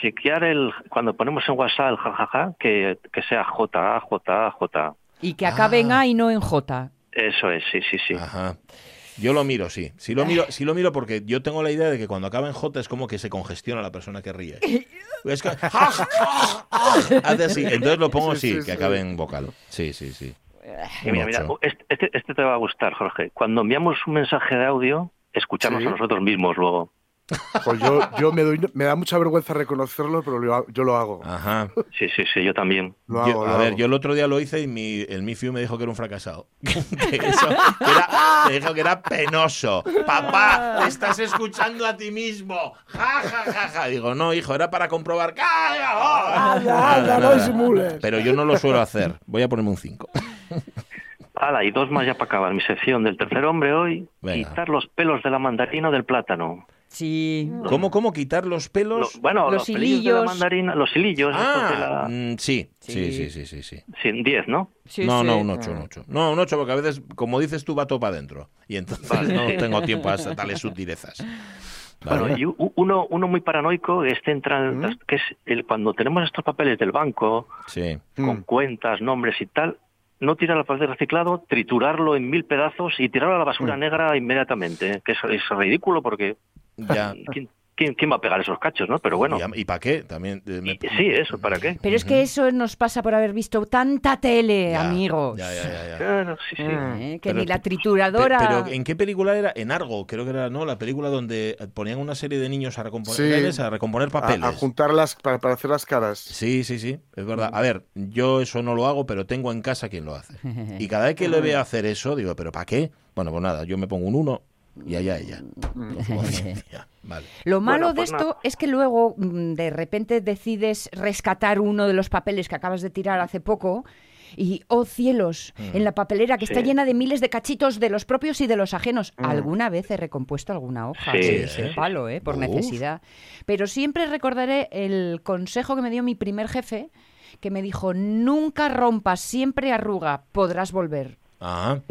Chequear el, cuando ponemos en WhatsApp el jajaja, que, que sea J, J, J. Y que acabe en Ah. A y no en J. Eso es, sí, sí, sí. Ajá. Yo lo miro, sí. Sí lo miro, sí lo miro porque yo tengo la idea de que cuando acaba en J es como que se congestiona la persona que ríe. [LAUGHS] Es que- [LAUGHS] Hace así. Entonces lo pongo Sí, sí, sí, que sí. acabe en vocal. Sí, sí, sí. Y mira, mira, este, este- este te va a gustar, Jorge. Cuando enviamos un mensaje de audio, escucharnos Sí. a nosotros mismos luego. Pues yo, yo me, doy, me da mucha vergüenza reconocerlo, pero yo lo hago. Ajá. Sí, sí, sí, yo también. Lo Yo- hago, a lo ver, hago. yo el otro día lo hice y mi, el Mifiu me dijo que era un fracasado. [LAUGHS] que eso, que era, me dijo que era penoso. Papá, te estás escuchando a ti mismo. Ja, ja, ja, ja. Digo, no, hijo, era para comprobar. ¡Calla! Anda, anda, no disimules. Pero yo no lo suelo hacer. Voy a ponerme un 5. Hala, y dos más ya para acabar mi sección del tercer hombre hoy. Venga. Quitar los pelos de la mandarina o del plátano. Sí. ¿Cómo, cómo quitar los Lo- pelos? bueno, Los los, pelillos de hilillos. la mandarina, los hilillos. Ah, la- mm, sí, sí, Sí. sí, sí, sí, sí. Sí, 10, ¿no? Sí, no, sí. no, un 8, un 8. No, un 8 porque a veces, como dices tú, va todo para adentro. Y entonces Vale. no tengo tiempo a darle sutilezas. Vale. Bueno, y uno, uno muy paranoico es central, ¿Mm? que es el, cuando tenemos estos papeles del banco, Sí. con Mm. cuentas, nombres y tal, no tirar el papel reciclado, triturarlo en mil pedazos y tirarlo a la basura Mm. negra inmediatamente, ¿eh? que es, es ridículo porque Ya. ¿quién, quién, quién va a pegar esos cachos, no? Pero bueno, ¿Y, para qué? También. eh, me- y- sí, eso, ¿para qué? Pero es que eso nos pasa por haber visto tanta tele, Ya, amigos. Ya, ya, ya, ya. Claro, sí, sí. Eh, que Pero ni la trituradora. Pe- Pero ¿en qué película era? En Argo, creo que era, ¿no? La película donde ponían una serie de niños a recomponer, a recomponer papeles. A, a juntarlas para, para hacer las caras. Sí, sí, sí, es verdad. A ver, yo eso no lo hago, pero tengo en casa quien lo hace. [LAUGHS] Y cada vez que le veo hacer eso, digo, ¿pero para qué? Bueno, pues nada, yo me pongo un 1 y allá ella. [LAUGHS] Vale. Lo malo Bueno, de pues esto nada. es que luego mm, de repente decides rescatar uno de los papeles que acabas de tirar hace poco y, oh cielos, Mm. en la papelera que está llena de miles de cachitos de los propios y de los ajenos. Alguna vez he recompuesto alguna hoja Sí, ese sí. palo, ¿eh? por Uf. necesidad. Pero siempre recordaré el consejo que me dio mi primer jefe, que me dijo, nunca rompas, siempre arruga, podrás volver. Ajá.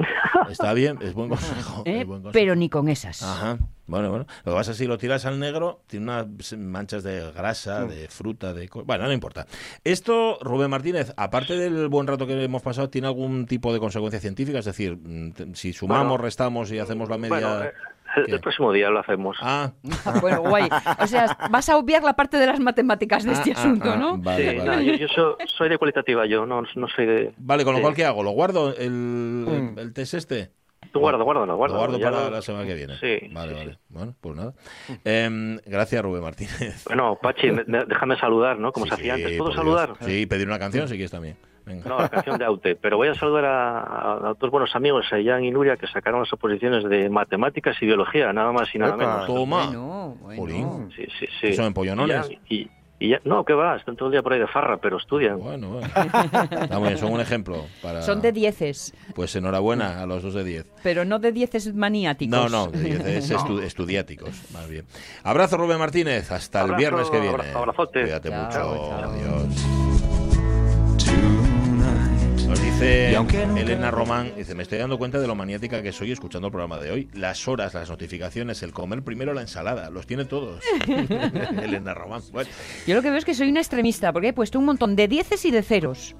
Está bien, es buen consejo. ¿eh? es buen consejo. Pero ni con esas. Ajá. Bueno, bueno. Lo que pasa es que si lo tiras al negro, tiene unas manchas de grasa, de fruta, de... Bueno, no importa. Esto, Rubén Martínez, aparte del buen rato que hemos pasado, ¿tiene algún tipo de consecuencia científica? Es decir, mm, si sumamos, Bueno, restamos y hacemos la media... Bueno, eh, el, ¿qué? el próximo día lo hacemos. Ah, [LAUGHS] Bueno, guay. O sea, vas a obviar la parte de las matemáticas de este ah, ah, asunto, ah, ¿no? Vale, sí, vale. no, yo, yo so- soy de cualitativa, yo no, no soy de... Vale, con lo Sí. cual, ¿qué hago? ¿Lo guardo el, Mm. el test este? Tú guarda, guárdalo, Lo guárdalo. guardo ya para lo- la semana que viene. Sí, Vale, sí, vale. sí. Bueno, pues nada. [LAUGHS] Em, gracias, Rubén Martínez. Bueno, Pachi, me- me- déjame saludar, ¿no? Como se Sí, hacía antes. ¿Puedo Dios. saludar? Sí, pedir una canción si quieres también. Venga. No, la canción de Aute. Pero voy a saludar a, a dos buenos amigos, a Jan y Nuria, que sacaron las oposiciones de matemáticas y biología, nada más y nada Epa. menos. Toma. Bueno, bueno. Sí, sí, sí. ¿Son empollonones? Y, y- y ya- no, ¿qué va? Están todo el día por ahí de farra, pero estudian. Bueno, bueno. Está muy bien, son un ejemplo. Para... Son de dieces, Pues enhorabuena a los dos de 10. pero no de dieces maniáticos. No, no, de 10 es [LAUGHS] estu- estudiáticos, más bien. Abrazo, Rubén Martínez. Hasta el Abrazo, viernes que viene. abra- abrazote. Cuídate Chao, mucho. chao. Adiós. Dice Elena Román, dice, me estoy dando cuenta de lo maniática que soy escuchando el programa de hoy. Las horas, las notificaciones, el comer primero la ensalada, los tiene todos. [LAUGHS] Elena Román. Bueno, Yo lo que veo es que soy una extremista, porque he puesto un montón de dieces y de ceros.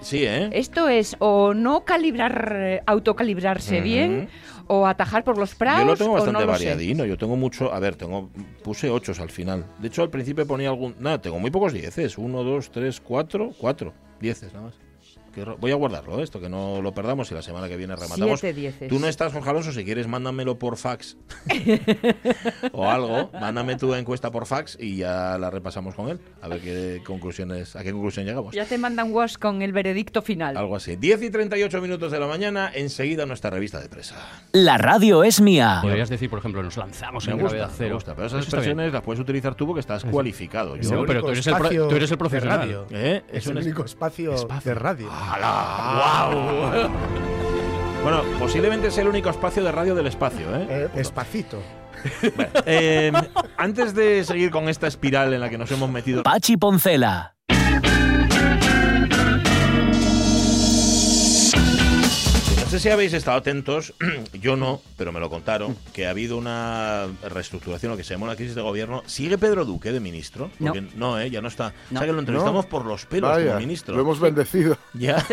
sí, ¿eh? Esto es o no calibrar, eh, autocalibrarse bien, o atajar por los prados, Yo lo tengo o bastante no lo sé. variadino. Yo tengo mucho. A ver, tengo puse ochos al final. De hecho, al principio ponía algún. Nada, tengo muy pocos dieces. Uno, dos, tres, cuatro. Cuatro. Dieces, nada más. Voy a guardarlo, ¿eh? esto que no lo perdamos y la semana que viene rematamos. Siete dieces. Tú no estás, Jorge Alonso, si quieres mándamelo por fax [LAUGHS] o algo, mándame tu encuesta por fax y ya la repasamos con él, a ver qué conclusiones, a qué conclusión llegamos. Ya te mandan wash con el veredicto final. Algo así. 10 y 38 minutos de la mañana, enseguida nuestra revista de presa. La radio es mía. Podrías decir, por ejemplo, nos lanzamos Me en gusta, gravedad me cero. gusta, pero esas expresiones las puedes utilizar tú porque estás cualificado. Yo, No, pero tú eres, el pro- espacio tú eres el profesional. radio. ¿Eh? Es un el es- único espacio, de radio. ¡Wow! [LAUGHS] bueno, posiblemente sea el único espacio de radio del espacio, ¿eh? Eh, espacito. Eh, antes de seguir con esta espiral en la que nos hemos metido, Pachi Poncela. Sé si habéis estado atentos, [CLEARS THROAT] yo no, pero me lo contaron, que ha habido una reestructuración, lo que se llamó la crisis de gobierno. ¿Sigue Pedro Duque de ministro? No. Porque no, ¿eh? ya no está. No. O sea que lo entrevistamos No. por los pelos Vaya, como ministro. lo hemos bendecido. Ya [LAUGHS]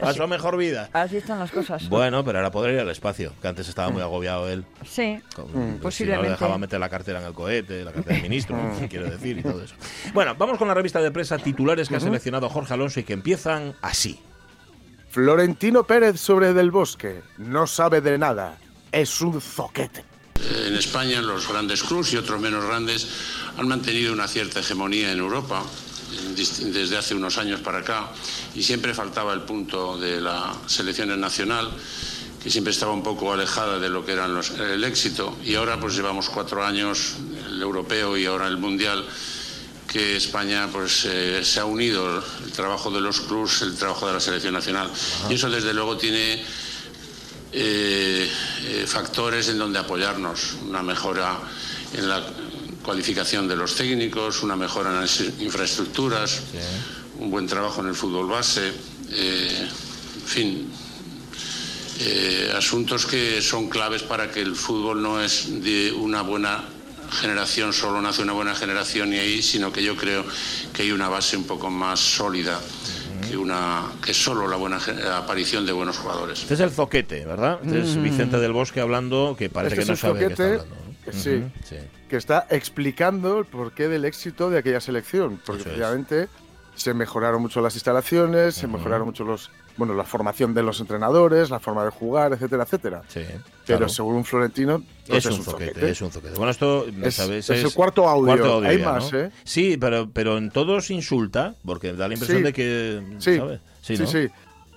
pasó mejor vida. así están las cosas. Bueno, pero ahora podrá ir al espacio, que antes estaba muy agobiado él. Sí. Con- Mm. pues, Si no posiblemente. le dejaba meter la cartera en el cohete, la cartera de ministro, [LAUGHS] quiero decir, y todo eso. Bueno, vamos con la revista de prensa titulares que ha seleccionado Jorge Alonso y que empiezan así. Florentino Pérez sobre Del Bosque. No sabe de nada. Es un zoquete. En España los grandes clubs y otros menos grandes han mantenido una cierta hegemonía en Europa desde hace unos años para acá y siempre faltaba el punto de la selección nacional que siempre estaba un poco alejada de lo que era el éxito y ahora pues llevamos cuatro años el europeo y ahora el mundial que España pues eh, se ha unido el trabajo de los clubs el trabajo de la selección nacional. Y eso desde luego tiene eh, eh, factores en donde apoyarnos, una mejora en la cualificación de los técnicos, una mejora en las infraestructuras, un buen trabajo en el fútbol base, eh, en fin, eh, asuntos que son claves para que el fútbol no es de una buena generación, solo nace una buena generación y ahí, sino que yo creo que hay una base un poco más sólida que, una, que solo la buena ge- aparición de buenos jugadores. Este es el zoquete, ¿verdad? Este es Vicente del Bosque hablando, que parece Este que no sabe de qué está zoquete, hablando. ¿no? sí. Ujú, sí. que está explicando el porqué del éxito de aquella selección. Porque Eso es. Se mejoraron mucho las instalaciones, se mejoraron mucho los, bueno, la formación de los entrenadores, la forma de jugar, etcétera, etcétera. Sí, Pero según Florentino, pues es, un zoquete, es un zoquete. Bueno, esto Es- ¿sabes? es el cuarto audio. Hay ya, más, ¿no? ¿eh? Sí, pero, pero en todos insulta, porque da la impresión Sí. de que. Sí, ¿sabes? sí, ¿no? sí.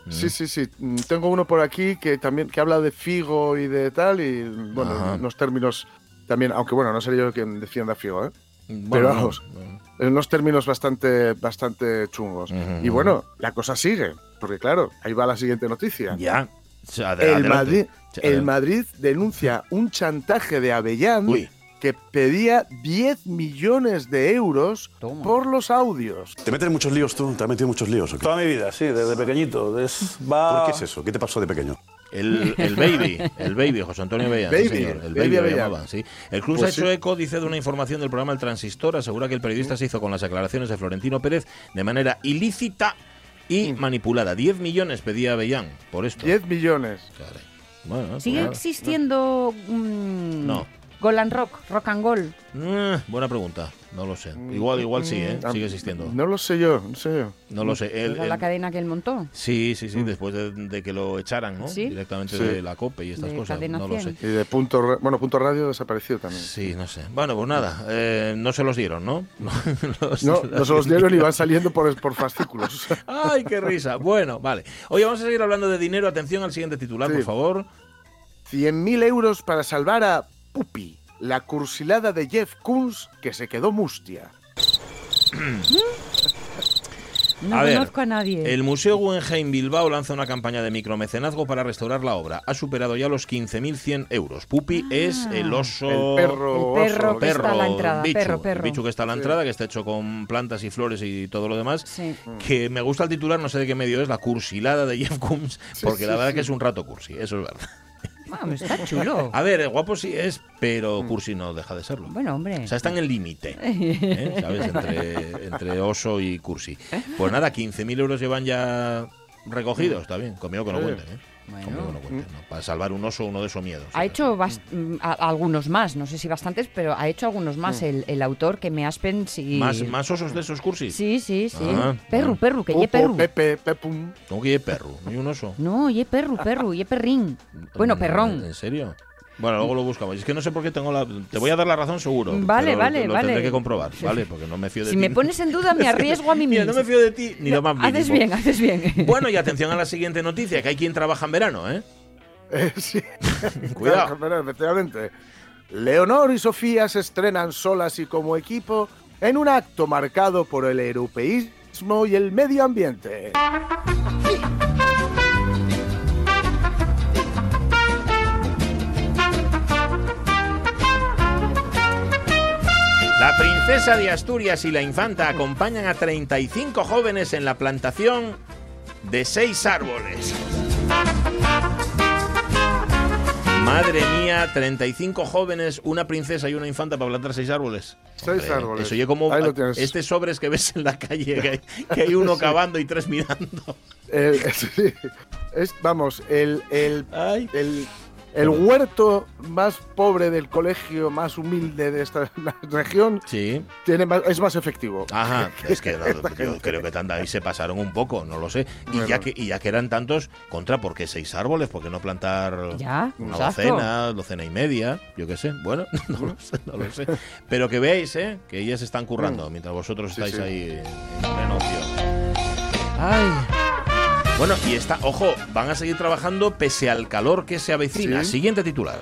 Sí, sí, sí. Mm, Tengo uno por aquí que también que habla de Figo y de tal y bueno, Ajá. unos términos también, aunque bueno, no seré yo quien defienda a Figo, ¿eh? Bueno, Pero vamos, no. En unos términos bastante, bastante chungos. Y bueno, la cosa sigue, porque claro, ahí va la siguiente noticia. Ya. El. Madrid, el. Madrid denuncia un chantaje de Avellán Uy. que pedía 10 millones de euros Toma. por los audios. ¿Te metes en muchos líos tú? ¿Te has metido en muchos líos? o qué? Toda mi vida, sí, desde pequeñito. Es, va... ¿Por qué es eso? ¿Qué te pasó de pequeño? El, el baby, el baby, José Antonio Bellán. sí, Baby, señor, el Baby baby, llamaban, sí. El Cruz Pues ha hecho sí. eco, dice, de una información del programa El Transistor. Asegura que el periodista se hizo con las declaraciones de Florentino Pérez de manera ilícita y manipulada. 10 millones pedía Avellán por esto. 10 millones. Caray. Bueno, ¿Sigue pues, existiendo mm, No. Goal and Rock, Rock and Goal. Eh, buena pregunta. No lo sé. Igual, igual sí, ¿eh? Ah, Sigue existiendo. No lo sé yo, no sé yo. No lo sé. Era la cadena que él montó. Sí, sí, sí, después de, de que lo echaran, ¿no? Sí. Directamente Sí. de la COPE y estas De cosas. Cadena No lo sé. 100. Y de punto, bueno, punto radio desapareció también. Sí, no sé. Bueno, pues nada, eh, no se los dieron, ¿no? [LAUGHS] Los- No, no se los dieron y van saliendo por, por fascículos. [LAUGHS] ¡Ay, qué risa! Bueno, vale. Oye, vamos a seguir hablando de dinero. Atención al siguiente titular, Sí. por favor. 100.000 euros para salvar a Pupi, la cursilada de Jeff Koons que se quedó mustia. No A ver, conozco a nadie. El Museo Guggenheim Bilbao lanza una campaña de micromecenazgo para restaurar la obra. Ha superado ya los 15.100 euros. Pupi es el oso... El perro, El perro oso. que está a la entrada, bichu, perro, perro. El bichu que está a la entrada, que está hecho con plantas y flores y todo lo demás. Sí. Que me gusta el titular, no sé de qué medio es, la cursilada de Jeff Koons, porque la sí, verdad sí. que es un rato cursi, eso es verdad. Ah, está chulo. A ver, guapo sí es, pero cursi no deja de serlo. Bueno, hombre. O sea, está en el límite, [LAUGHS] ¿eh? ¿sabes? Entre, entre oso y cursi. Pues nada, 15.000 euros llevan ya recogidos, está bien. Conmigo que no cuenten, ¿eh? Bueno. Que no ¿no? Para salvar un oso, uno de esos miedos. Ha hecho bast- mm, a- algunos más, no sé si bastantes, pero ha hecho algunos más el, el autor que me aspen si... ¿Más, ¿Más osos de esos cursis? Sí, sí, sí. Ah, perru, bueno. perru, que ye perru. Pepe, Pepum. ¿Cómo que hay perro? ¿No hay un oso? No, ye perru, perru, ye perrín. Bueno, Mm, perrón. ¿En serio? Bueno, luego lo buscamos. Es que no sé por qué tengo la... Te voy a dar la razón seguro. Vale, pero vale, lo vale. tendré que comprobar, ¿vale? Porque no me fío de Si ti. me pones en duda, me [LAUGHS] arriesgo a mí Mira, mismo. no me fío de ti ni lo más mínimo. Haces bien, haces bien. [LAUGHS] Bueno, y atención a la siguiente noticia, que hay quien trabaja en verano, ¿eh? [LAUGHS] Eh, sí. Cuidado. Pero, efectivamente. Leonor y Sofía se estrenan solas y como equipo en un acto marcado por el europeísmo y el medio ambiente. La princesa de Asturias y la infanta acompañan a 35 jóvenes en la plantación de seis árboles. Madre mía, 35 jóvenes, una princesa y una infanta para plantar seis árboles. Seis Hombre, árboles. Eso yo como Ahí lo tienes. este sobres que ves en la calle, que hay, que hay uno [LAUGHS] cavando y tres mirando. El- [LAUGHS] sí. es, vamos, el, el, el, el huerto más pobre del colegio, más humilde de esta [LAUGHS] región, Sí. tiene más- es más efectivo. Ajá, es que [LAUGHS] no, yo creo que tanta ahí se pasaron un poco, no lo sé. Y ya que, y ya que eran tantos, contra, ¿por qué seis árboles? ¿Por qué no plantar Ya, una exacto. docena, docena y media? Yo qué sé, bueno, [LAUGHS] no lo sé, no lo sé. Pero que veáis, ¿eh? Que ellas están currando mientras vosotros estáis sí. ahí en ocio. Ay. Bueno, y está, ojo, van a seguir trabajando pese al calor que se avecina. Sí. Siguiente titular.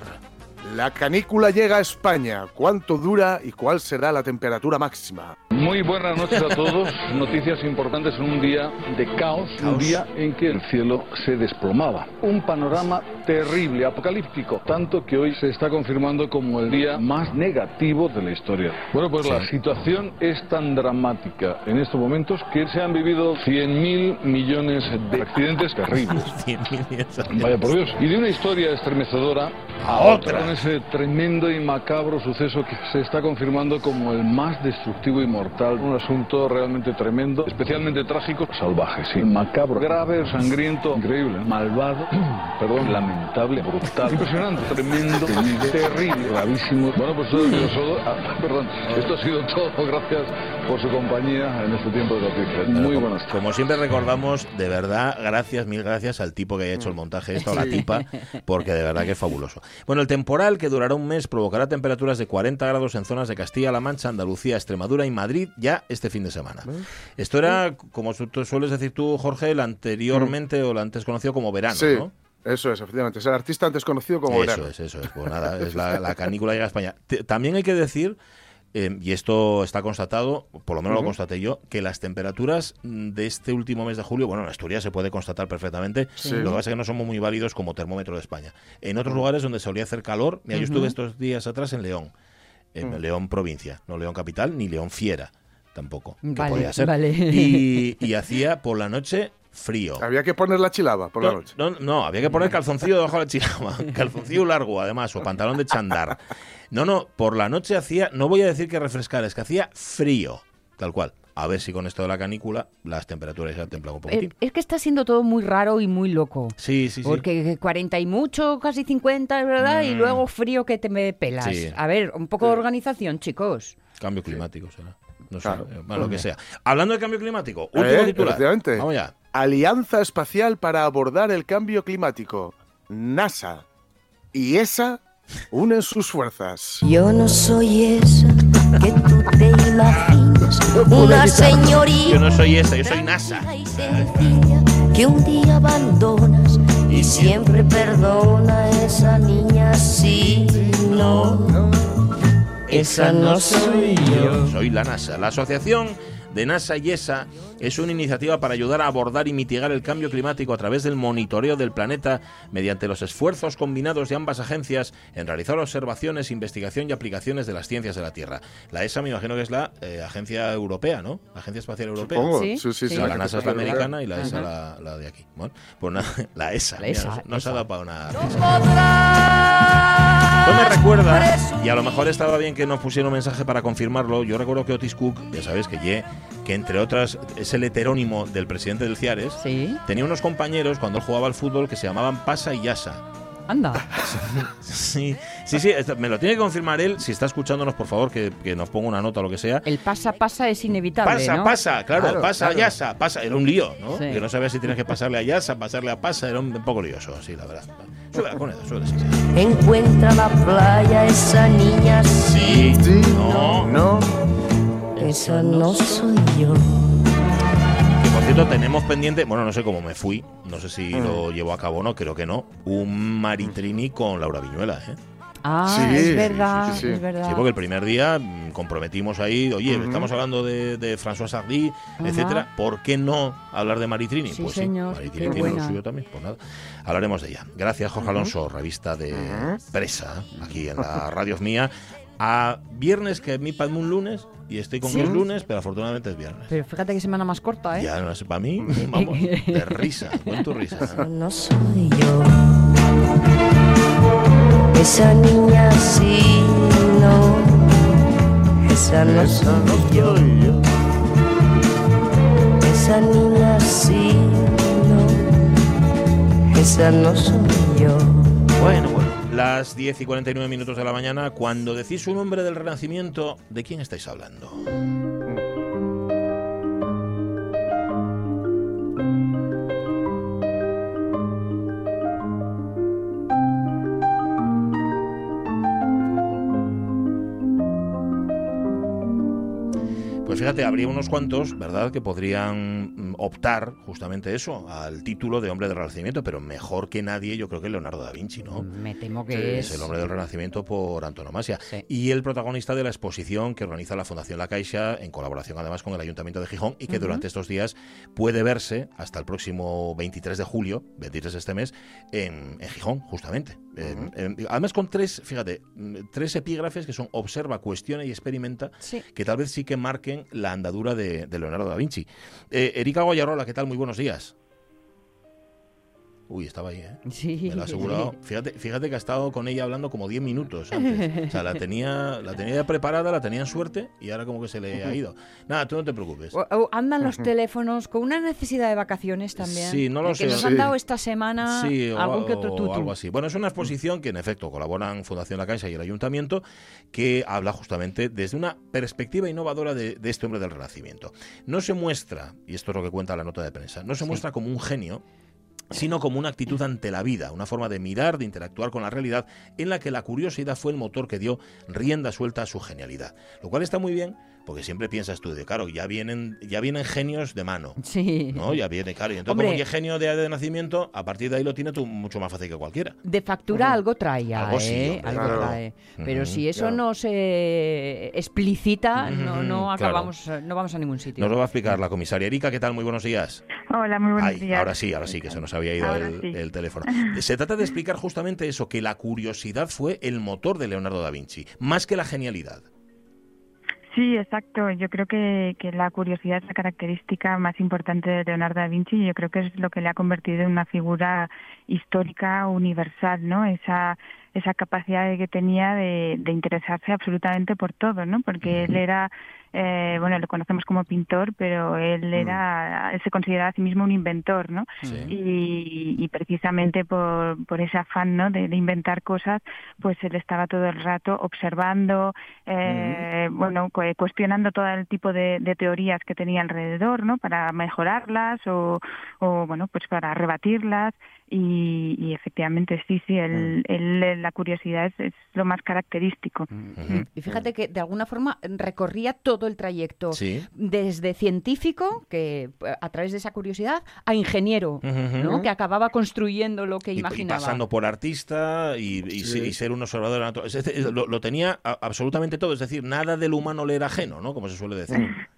La canícula llega a España. ¿Cuánto dura y cuál será la temperatura máxima? Muy buenas noches a todos. [LAUGHS] Noticias importantes en un día de caos, un día en que el cielo se desplomaba. Un panorama terrible, apocalíptico, tanto que hoy se está confirmando como el día más negativo de la historia. Bueno, pues la situación es tan dramática en estos momentos que se han vivido 100.000 millones de accidentes terribles. [LAUGHS] Vaya por Dios. Y de una historia estremecedora A otra. Con ese tremendo y macabro suceso que se está confirmando como el más destructivo y mortal. Un asunto realmente tremendo, especialmente trágico, salvaje, sí. Macabro, grave, sangriento, increíble, malvado, [CLEARS THROAT] perdón, lamentable, brutal, impresionante, tremendo, terrible, gravísimo. Bueno, pues [CLEARS THROAT] todo, todo- ah, perdón, esto ha sido todo. Gracias por su compañía en este tiempo de noticias. Muy buenas tardes. Como siempre recordamos, de verdad, gracias, mil gracias al tipo que haya hecho el montaje de esto, a la tipa, [LAUGHS] porque de verdad que es fabuloso. Bueno, el temporal que durará un mes provocará temperaturas de 40 grados en zonas de Castilla-La Mancha, Andalucía, Extremadura y Madrid ya este fin de semana. Esto era, como tú sueles decir tú, Jorge, el anteriormente o el antes conocido como verano, sí, ¿no? eso es, efectivamente. Es el artista antes conocido como eso Verano. es, eso es. Pues nada, es la, la canícula llega a España. Te- también hay que decir, eh, y esto está constatado, por lo menos lo constaté yo, que las temperaturas mm, de este último mes de julio, bueno, en Asturias se puede constatar perfectamente, Sí. lo que pasa es que no somos muy válidos como termómetro de España. En otros lugares donde solía hacer calor, mira, yo estuve estos días atrás en León, en Mm. León provincia, no León capital ni León fiera tampoco, que Vale, podía ser. vale. Y, [LAUGHS] y hacía por la noche frío. Había que poner la chilaba por la No, noche. no, no, había que poner calzoncillo debajo de la chilama. [LAUGHS] Calzoncillo largo, además, o pantalón de chandar. No, no, por la noche hacía, no voy a decir que refrescar, es que hacía frío, tal cual. a ver si con esto de la canícula las temperaturas se templan un Eh, poquitín. Es que está siendo todo muy raro y muy loco. Sí, sí, sí. Porque 40 y mucho, casi 50, es verdad, y Mm. luego frío que te me pelas. Sí. A ver, un poco de organización, chicos. Cambio climático será. No sé, Claro. eh, bueno, lo que sea. Hablando de cambio climático, último Eh, titular. efectivamente. Vamos ya. Alianza Espacial para abordar el cambio climático. NASA y ESA unen sus fuerzas. Yo no soy esa que tú te imaginas, una señorita Yo no soy esa, yo soy NASA. que un día abandonas y siempre perdona a esa niña sí, no. Esa no soy yo. Soy la NASA. La asociación de NASA y ESA es una iniciativa para ayudar a abordar y mitigar el cambio climático a través del monitoreo del planeta mediante los esfuerzos combinados de ambas agencias en realizar observaciones, investigación y aplicaciones de las ciencias de la Tierra. La ESA me imagino que es la eh, agencia europea, ¿no? La Agencia Espacial Europea. Supongo. Sí, Sí, sí. La, la NASA es la americana y la ESA la, la de aquí. Bueno, pues [LAUGHS] la ESA. La mira, ESA, no se ha dado para una... No me recuerda, y a lo mejor estaba bien que nos pusiera un mensaje para confirmarlo. Yo recuerdo que Otis Cook, ya sabes que Ye, que entre otras es el heterónimo del presidente del Ciares, Sí. tenía unos compañeros cuando él jugaba al fútbol que se llamaban Pasa y Yasa. Anda. [LAUGHS] Sí, sí, sí, me lo tiene que confirmar él. Si está escuchándonos, por favor, que, que nos ponga una nota o lo que sea. El pasa, pasa es inevitable, Pasa, ¿no? pasa, claro, Claro, pasa claro. Yasa, pasa. Era un lío, ¿no? Sí. Que no sabía si tienes que pasarle a Yasa, pasarle a Pasa, era un poco lioso, sí, la verdad. Suele, con eso, suele, sí, sí. Encuentra la playa esa niña sí, Sí, no. No. Esa no soy yo. Por cierto, tenemos pendiente, bueno, no sé cómo me fui, no sé si lo llevo a cabo o no, creo que no, un Maritrini con Laura Viñuela, ¿eh? Ah, Sí, es sí, verdad, sí, sí. es verdad. Sí, porque el primer día mm, comprometimos ahí, oye, estamos hablando de, de François Sardy, Ajá. etcétera, ¿por qué no hablar de Maritrini? Sí, pues señor, sí, Maritrini tiene lo suyo también, pues nada, hablaremos de ella. Gracias, Jorge Alonso, revista de Presa, aquí en la radio mía. A viernes, que a mí para un lunes, y estoy con Sí. que es lunes, pero afortunadamente es viernes. Pero fíjate qué semana más corta, ¿eh? Ya, no sé, para mí, [LAUGHS] vamos, de risa, con tu risa. Esa no soy yo. Esa niña sí, no. Esa no soy yo. Esa niña sí, no. Esa no soy yo. Bueno, bueno, las 10 y 49 minutos de la mañana, cuando decís un hombre del Renacimiento, ¿de quién estáis hablando? Pues fíjate, habría unos cuantos, ¿verdad?, que podrían mm, optar justamente eso, al título de hombre del Renacimiento, pero mejor que nadie, yo creo que Leonardo da Vinci, ¿no? Me temo que que es... es el hombre del Renacimiento por antonomasia. Sí. Y el protagonista de la exposición que organiza la Fundación La Caixa, en colaboración además con el Ayuntamiento de Gijón, y que durante estos días puede verse hasta el próximo 23 de julio, 23 de este mes, en, en Gijón, justamente. Además con tres, fíjate, mm, tres epígrafes que son observa, cuestiona y experimenta, Sí. que tal vez sí que marquen la andadura de, de Leonardo da Vinci. Eh, Erika Goyarola, ¿qué tal? Muy buenos días. Uy, estaba ahí, ¿eh? Sí. Me lo ha asegurado. Fíjate, fíjate que ha estado con ella hablando como 10 minutos antes. O sea, la [LAUGHS] tenía, la tenía ya preparada, la tenía en suerte y ahora como que se le ha ido. Nada, tú no te preocupes. O- o andan los teléfonos con una necesidad de vacaciones también. Sí, no lo Eh, sé. Que nos Sí. han dado esta semana Sí, o, algún que otro o tutu. algo así. Bueno, es una exposición que en efecto colaboran Fundación La Caixa y el Ayuntamiento, que habla justamente desde una perspectiva innovadora de, de este hombre del Renacimiento. No se muestra, y esto es lo que cuenta la nota de prensa, no se muestra como un genio, sino como una actitud ante la vida, una forma de mirar, de interactuar con la realidad, en la que la curiosidad fue el motor que dio rienda suelta a su genialidad. Lo cual está muy bien, porque siempre piensas tú, de claro, ya vienen, ya vienen genios de mano. Sí. ¿no? Ya viene, claro. Y entonces, Hombre. como es genio de, de nacimiento, a partir de ahí lo tiene tú mucho más fácil que cualquiera. De factura algo trae ya, Algo sí, ¿eh? algo claro. trae. Pero si eso claro. no se explicita, no, acabamos, no vamos a ningún sitio. Nos lo va a explicar la comisaria Erika. ¿Qué tal? Muy buenos días. Hola, muy buenos Ay, días. ahora sí, ahora sí, que se nos había ido Ahora el, sí. el teléfono. [LAUGHS] Se trata de explicar justamente eso, que la curiosidad fue el motor de Leonardo da Vinci, más que la genialidad. Sí, exacto. Yo creo que, que la curiosidad es la característica más importante de Leonardo da Vinci y yo creo que es lo que le ha convertido en una figura histórica universal, ¿no? Esa esa capacidad que tenía de, de interesarse absolutamente por todo, ¿no? Porque él era eh, bueno, lo conocemos como pintor, pero él era, él se consideraba a sí mismo un inventor, ¿no? Sí. Y, y precisamente por, por ese afán, ¿no? De, de inventar cosas, pues él estaba todo el rato observando, eh, bueno, cu- cuestionando todo el tipo de, de teorías que tenía alrededor, ¿no? Para mejorarlas o, o bueno, pues para rebatirlas. Y, y efectivamente, sí, sí, él, él, la curiosidad es, es lo más característico. Y fíjate que de alguna forma recorría todo el trayecto, Sí. desde científico, que a través de esa curiosidad, a ingeniero. ¿no? que acababa construyendo lo que Y, y imaginaba. pasando por artista y, y se- y ser un observador de la naturaleza. Es decir, Lo, lo tenía absolutamente todo, es decir, nada del humano le era ajeno, ¿no? Como se suele decir. [LAUGHS]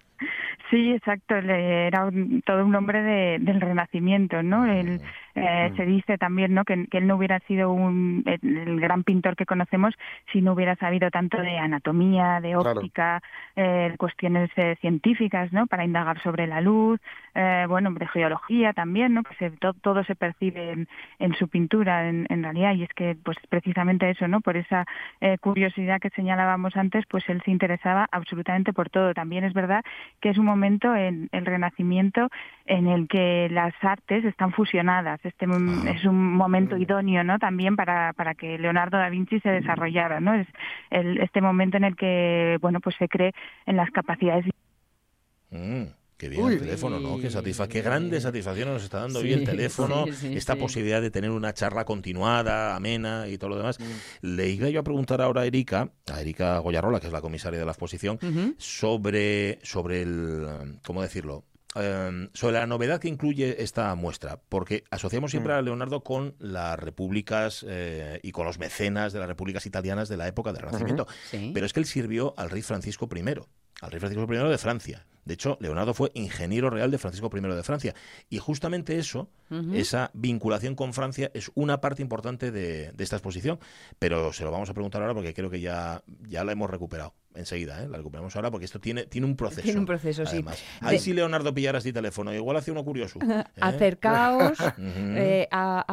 Sí, exacto. le- Era un- todo un hombre de- del Renacimiento, ¿no? Él, eh, Se dice también, ¿no? Que, que él no hubiera sido un, el, gran pintor que conocemos si no hubiera sabido tanto de anatomía, de Claro. óptica, eh, cuestiones eh, científicas, ¿no? Para indagar sobre la luz, eh, bueno, de geología también, ¿no? Que se, to- todo se percibe en, en su pintura, en, en realidad. Y es que, pues, precisamente eso, ¿no? Por esa eh, curiosidad que señalábamos antes, pues él se interesaba absolutamente por todo. También es verdad que es un momento en el Renacimiento en el que las artes están fusionadas. Este mom- es un momento idóneo, ¿no? También para, para que Leonardo da Vinci se desarrollara, ¿no? Es el, este momento en el que, bueno, pues se cree en las capacidades Mm, qué bien Uy. el teléfono, ¿no? Qué, satisfa qué grande satisfacción nos está dando hoy Sí, el teléfono, sí, sí, esta sí. posibilidad de tener una charla continuada, amena y todo lo demás. Mm. Le iba yo a preguntar ahora a Erika, a Erika Goyarrola, que es la comisaria de la exposición, sobre, sobre el, ¿cómo decirlo? Eh, sobre la novedad que incluye esta muestra, porque asociamos siempre a Leonardo con las repúblicas eh, y con los mecenas de las repúblicas italianas de la época del Renacimiento. Sí. Pero es que él sirvió al rey Francisco I, al rey Francisco I de Francia. De hecho, Leonardo fue ingeniero real de Francisco I de Francia. Y justamente eso, esa vinculación con Francia, es una parte importante de, de esta exposición. Pero se lo vamos a preguntar ahora porque creo que ya, ya la hemos recuperado enseguida. ¿eh? La recuperamos ahora porque esto tiene, tiene un proceso. Tiene un proceso, sí. además. Ahí De- sí Leonardo pillaras este teléfono. Igual hace uno curioso. [LAUGHS] ¿eh? Acercaos [LAUGHS] eh, a,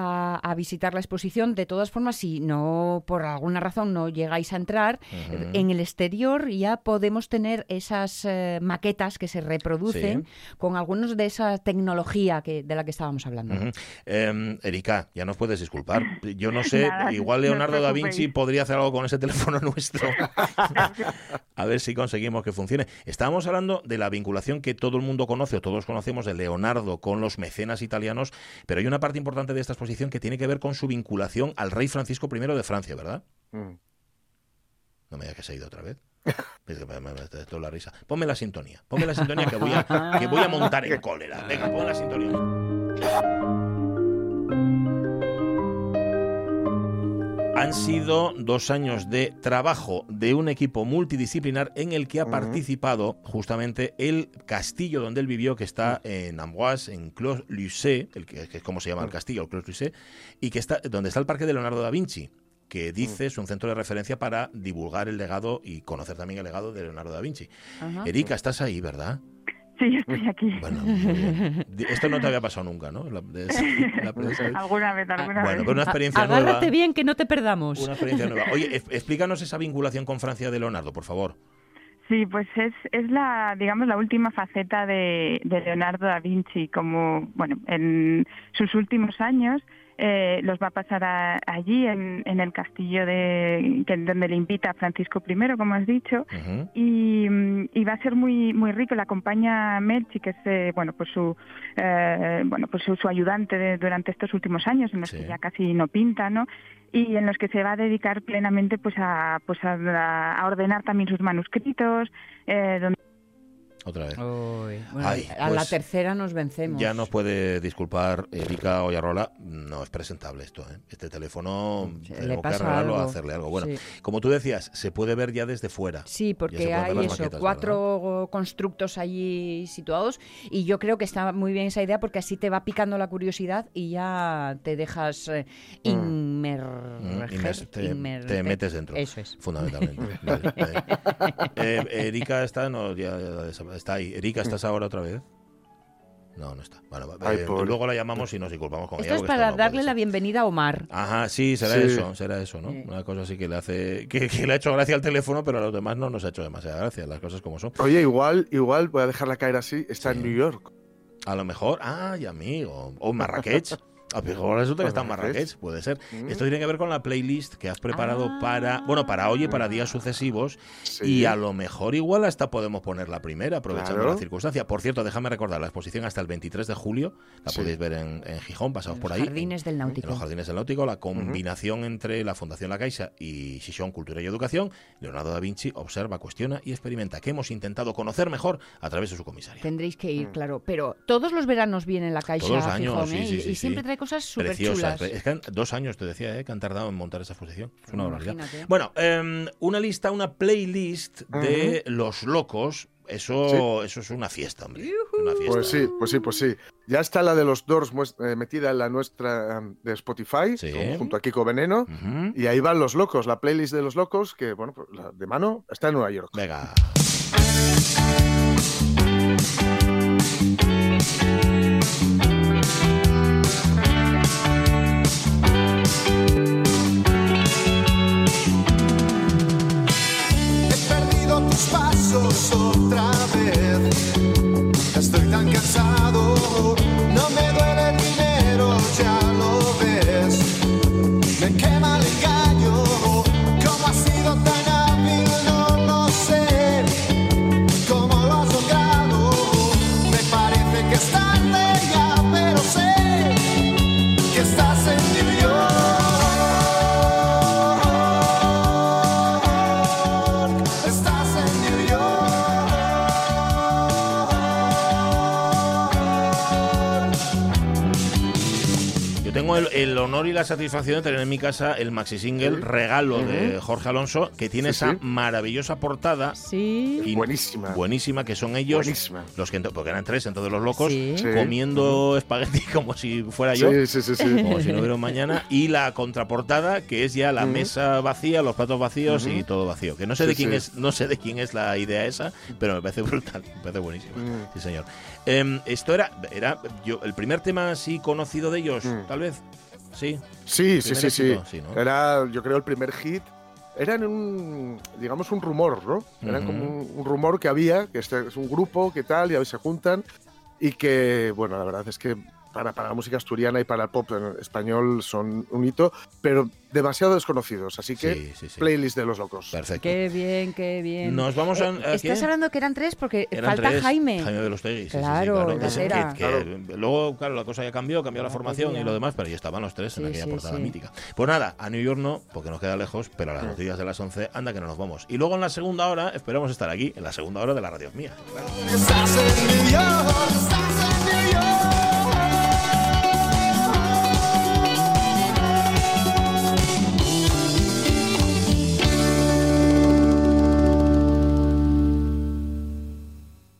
a- a visitar la exposición. De todas formas, si no, por alguna razón, no llegáis a entrar, en el exterior ya podemos tener esas eh, maquetas que se reproducen con algunos de esa tecnología que, de la que estábamos hablando. Eh, Erika, ya nos puedes disculpar. Yo no [LAUGHS] sé, Nada, igual no Leonardo da. Vinci podría hacer algo con ese teléfono nuestro. [LAUGHS] A ver si conseguimos que funcione. Estábamos hablando de la vinculación que todo el mundo conoce o todos conocemos de Leonardo con los mecenas italianos, pero hay una parte importante de esta exposición que tiene que ver con su vinculación al rey Francisco I de Francia, ¿verdad? Mm. No me digas que se ha ido otra vez. Esto [LAUGHS] es la risa. Ponme la sintonía. Ponme la sintonía que voy a, [LAUGHS] que voy a montar en cólera. Venga, pon la sintonía. Han sido dos años de trabajo de un equipo multidisciplinar en el que ha participado justamente el castillo donde él vivió, que está en Amboise, en Clos-Lucé, el que, que es como se llama el castillo, el Clos-Lucé, y que está donde está el parque de Leonardo da Vinci que dice es un centro de referencia para divulgar el legado y conocer también el legado de Leonardo da Vinci. Erika, estás ahí, ¿verdad? Sí, estoy aquí. Bueno, Esto no te había pasado nunca, ¿no? La- de- la- la- alguna vez, alguna Bueno, vez. una experiencia Agárrate nueva. bien que no te perdamos. Una experiencia nueva. Oye, [LAUGHS] es- explícanos esa vinculación con Francia de Leonardo, por favor. Sí, pues es, es la, digamos, la última faceta de, de Leonardo da Vinci, como, bueno, en sus últimos años eh, los va a pasar a- allí en, en el castillo de, que, donde le invita Francisco I, como has dicho, y, mm, y va a ser muy muy rico. Le acompaña Melchi, que es eh, bueno pues su eh, bueno pues su, su ayudante de- durante estos últimos años, en los que ya casi no pinta, ¿no? Y en los que se va a dedicar plenamente pues a pues a, a ordenar también sus manuscritos, eh, donde Otra vez. Bueno, Ay, a la pues tercera nos vencemos. Ya nos puede disculpar Erika Oyarrola, no es presentable esto. ¿eh? Este teléfono tenemos que arreglarlo, algo. hacerle algo. Bueno, Sí. como tú decías, se puede ver ya desde fuera. Sí, porque hay eso, maquetas, cuatro constructos allí situados y yo creo que está muy bien esa idea porque así te va picando la curiosidad y ya te dejas eh, inmerger, Mm, te, inmer- te metes dentro. Eso es. Fundamentalmente. Vale. Eh, Erika está, no, ya, ya está ahí. Erika, ¿estás ahora otra vez? No, no está. Bueno, Ay, eh, luego la llamamos y nos disculpamos con Esto ella. es para no darle la bienvenida a Omar. Ajá, sí, será Sí. eso, será eso, ¿no? Una cosa así que le hace, que, que le ha hecho gracia al teléfono, pero a los demás no nos ha hecho demasiada gracia, las cosas como son. Oye, igual, igual, voy a dejarla caer así, está en New York. A lo mejor, ay, amigo, o en Marrakech. [LAUGHS] A lo mejor resulta que está en Marrakech. Puede ser. Mm. Esto tiene que ver con la playlist que has preparado Ah. para, bueno, para hoy y para días sucesivos. Sí. Y a lo mejor igual hasta podemos poner la primera, aprovechando Claro. la circunstancia. Por cierto, déjame recordar, la exposición hasta el 23 de julio, la Sí. podéis ver en, en Gijón, pasaos por Los ahí. jardines del En náutico. los jardines del náutico, la combinación entre la Fundación La Caixa y Xixón Cultura y Educación, Leonardo da Vinci observa, cuestiona y experimenta, que hemos intentado conocer mejor a través de su comisaria. Tendréis que ir, claro. Pero todos los veranos viene la Caixa Todos los a años, Gijón, sí, ¿eh? sí, y, sí, y sí. siempre trae cosas súper Preciosas. chulas. Es que han- dos años, te decía, eh, que han tardado en montar esa exposición. Es una barbaridad. Bueno, em, una lista, una playlist de Los Locos. Eso, eso es una fiesta, hombre. Una fiesta. Pues sí, pues sí, pues sí. Ya está la de los Doors eh, metida en la nuestra um, de Spotify, Sí. junto a Kiko Veneno. Y ahí van los locos, la playlist de los locos, que, bueno, pues, de mano está en Nueva York. Venga. Estoy tan cansado, el, honor y la satisfacción de tener en mi casa el maxi single Sí. regalo de. Jorge Alonso, que tiene Sí, esa sí. maravillosa portada. Sí. y- Buenísima. Buenísima, que son ellos, Buenísima. los que porque eran tres, entonces los locos, Sí. Sí. comiendo espagueti [LAUGHS] como si fuera yo. Sí, sí, sí, sí. [LAUGHS] Como si no hubiera un mañana. Y la contraportada, que es ya la mesa vacía, los platos vacíos y todo vacío. Que no sé Sí, de quién sí. es, no sé de quién es la idea esa, pero me parece brutal, me parece buenísima. Sí, señor. Em, esto era, era yo, el primer tema así conocido de ellos, Mm. tal vez. Sí. Sí, sí, sí, sí. sí, ¿no? Era, yo creo, el primer hit. Eran un, digamos, un rumor, ¿no? Ujú. como un, un rumor que había, que este es un grupo, que tal, y a veces se juntan. Y que, bueno, la verdad es que para, para la música asturiana y para el pop en español son un hito, pero demasiado desconocidos. Así que, Sí, sí, sí. playlist de los locos. Perfecto. Qué bien, qué bien. Nos vamos a- Eh, ¿a Estás quién? hablando que eran tres porque Eran falta tres. Jaime. Jaime Belostegui, sí, sí, sí, Claro, claro. Que que- que luego, claro, la cosa ya cambió, cambió la Claro, formación y lo demás, pero ya estaban los tres en Sí, aquella sí, portada sí. mítica. Pues nada, a New York no, porque nos queda lejos, pero a las noticias de las 11, anda que no nos vamos. Y luego en la segunda hora, esperamos estar aquí, en la segunda hora de la radio mía.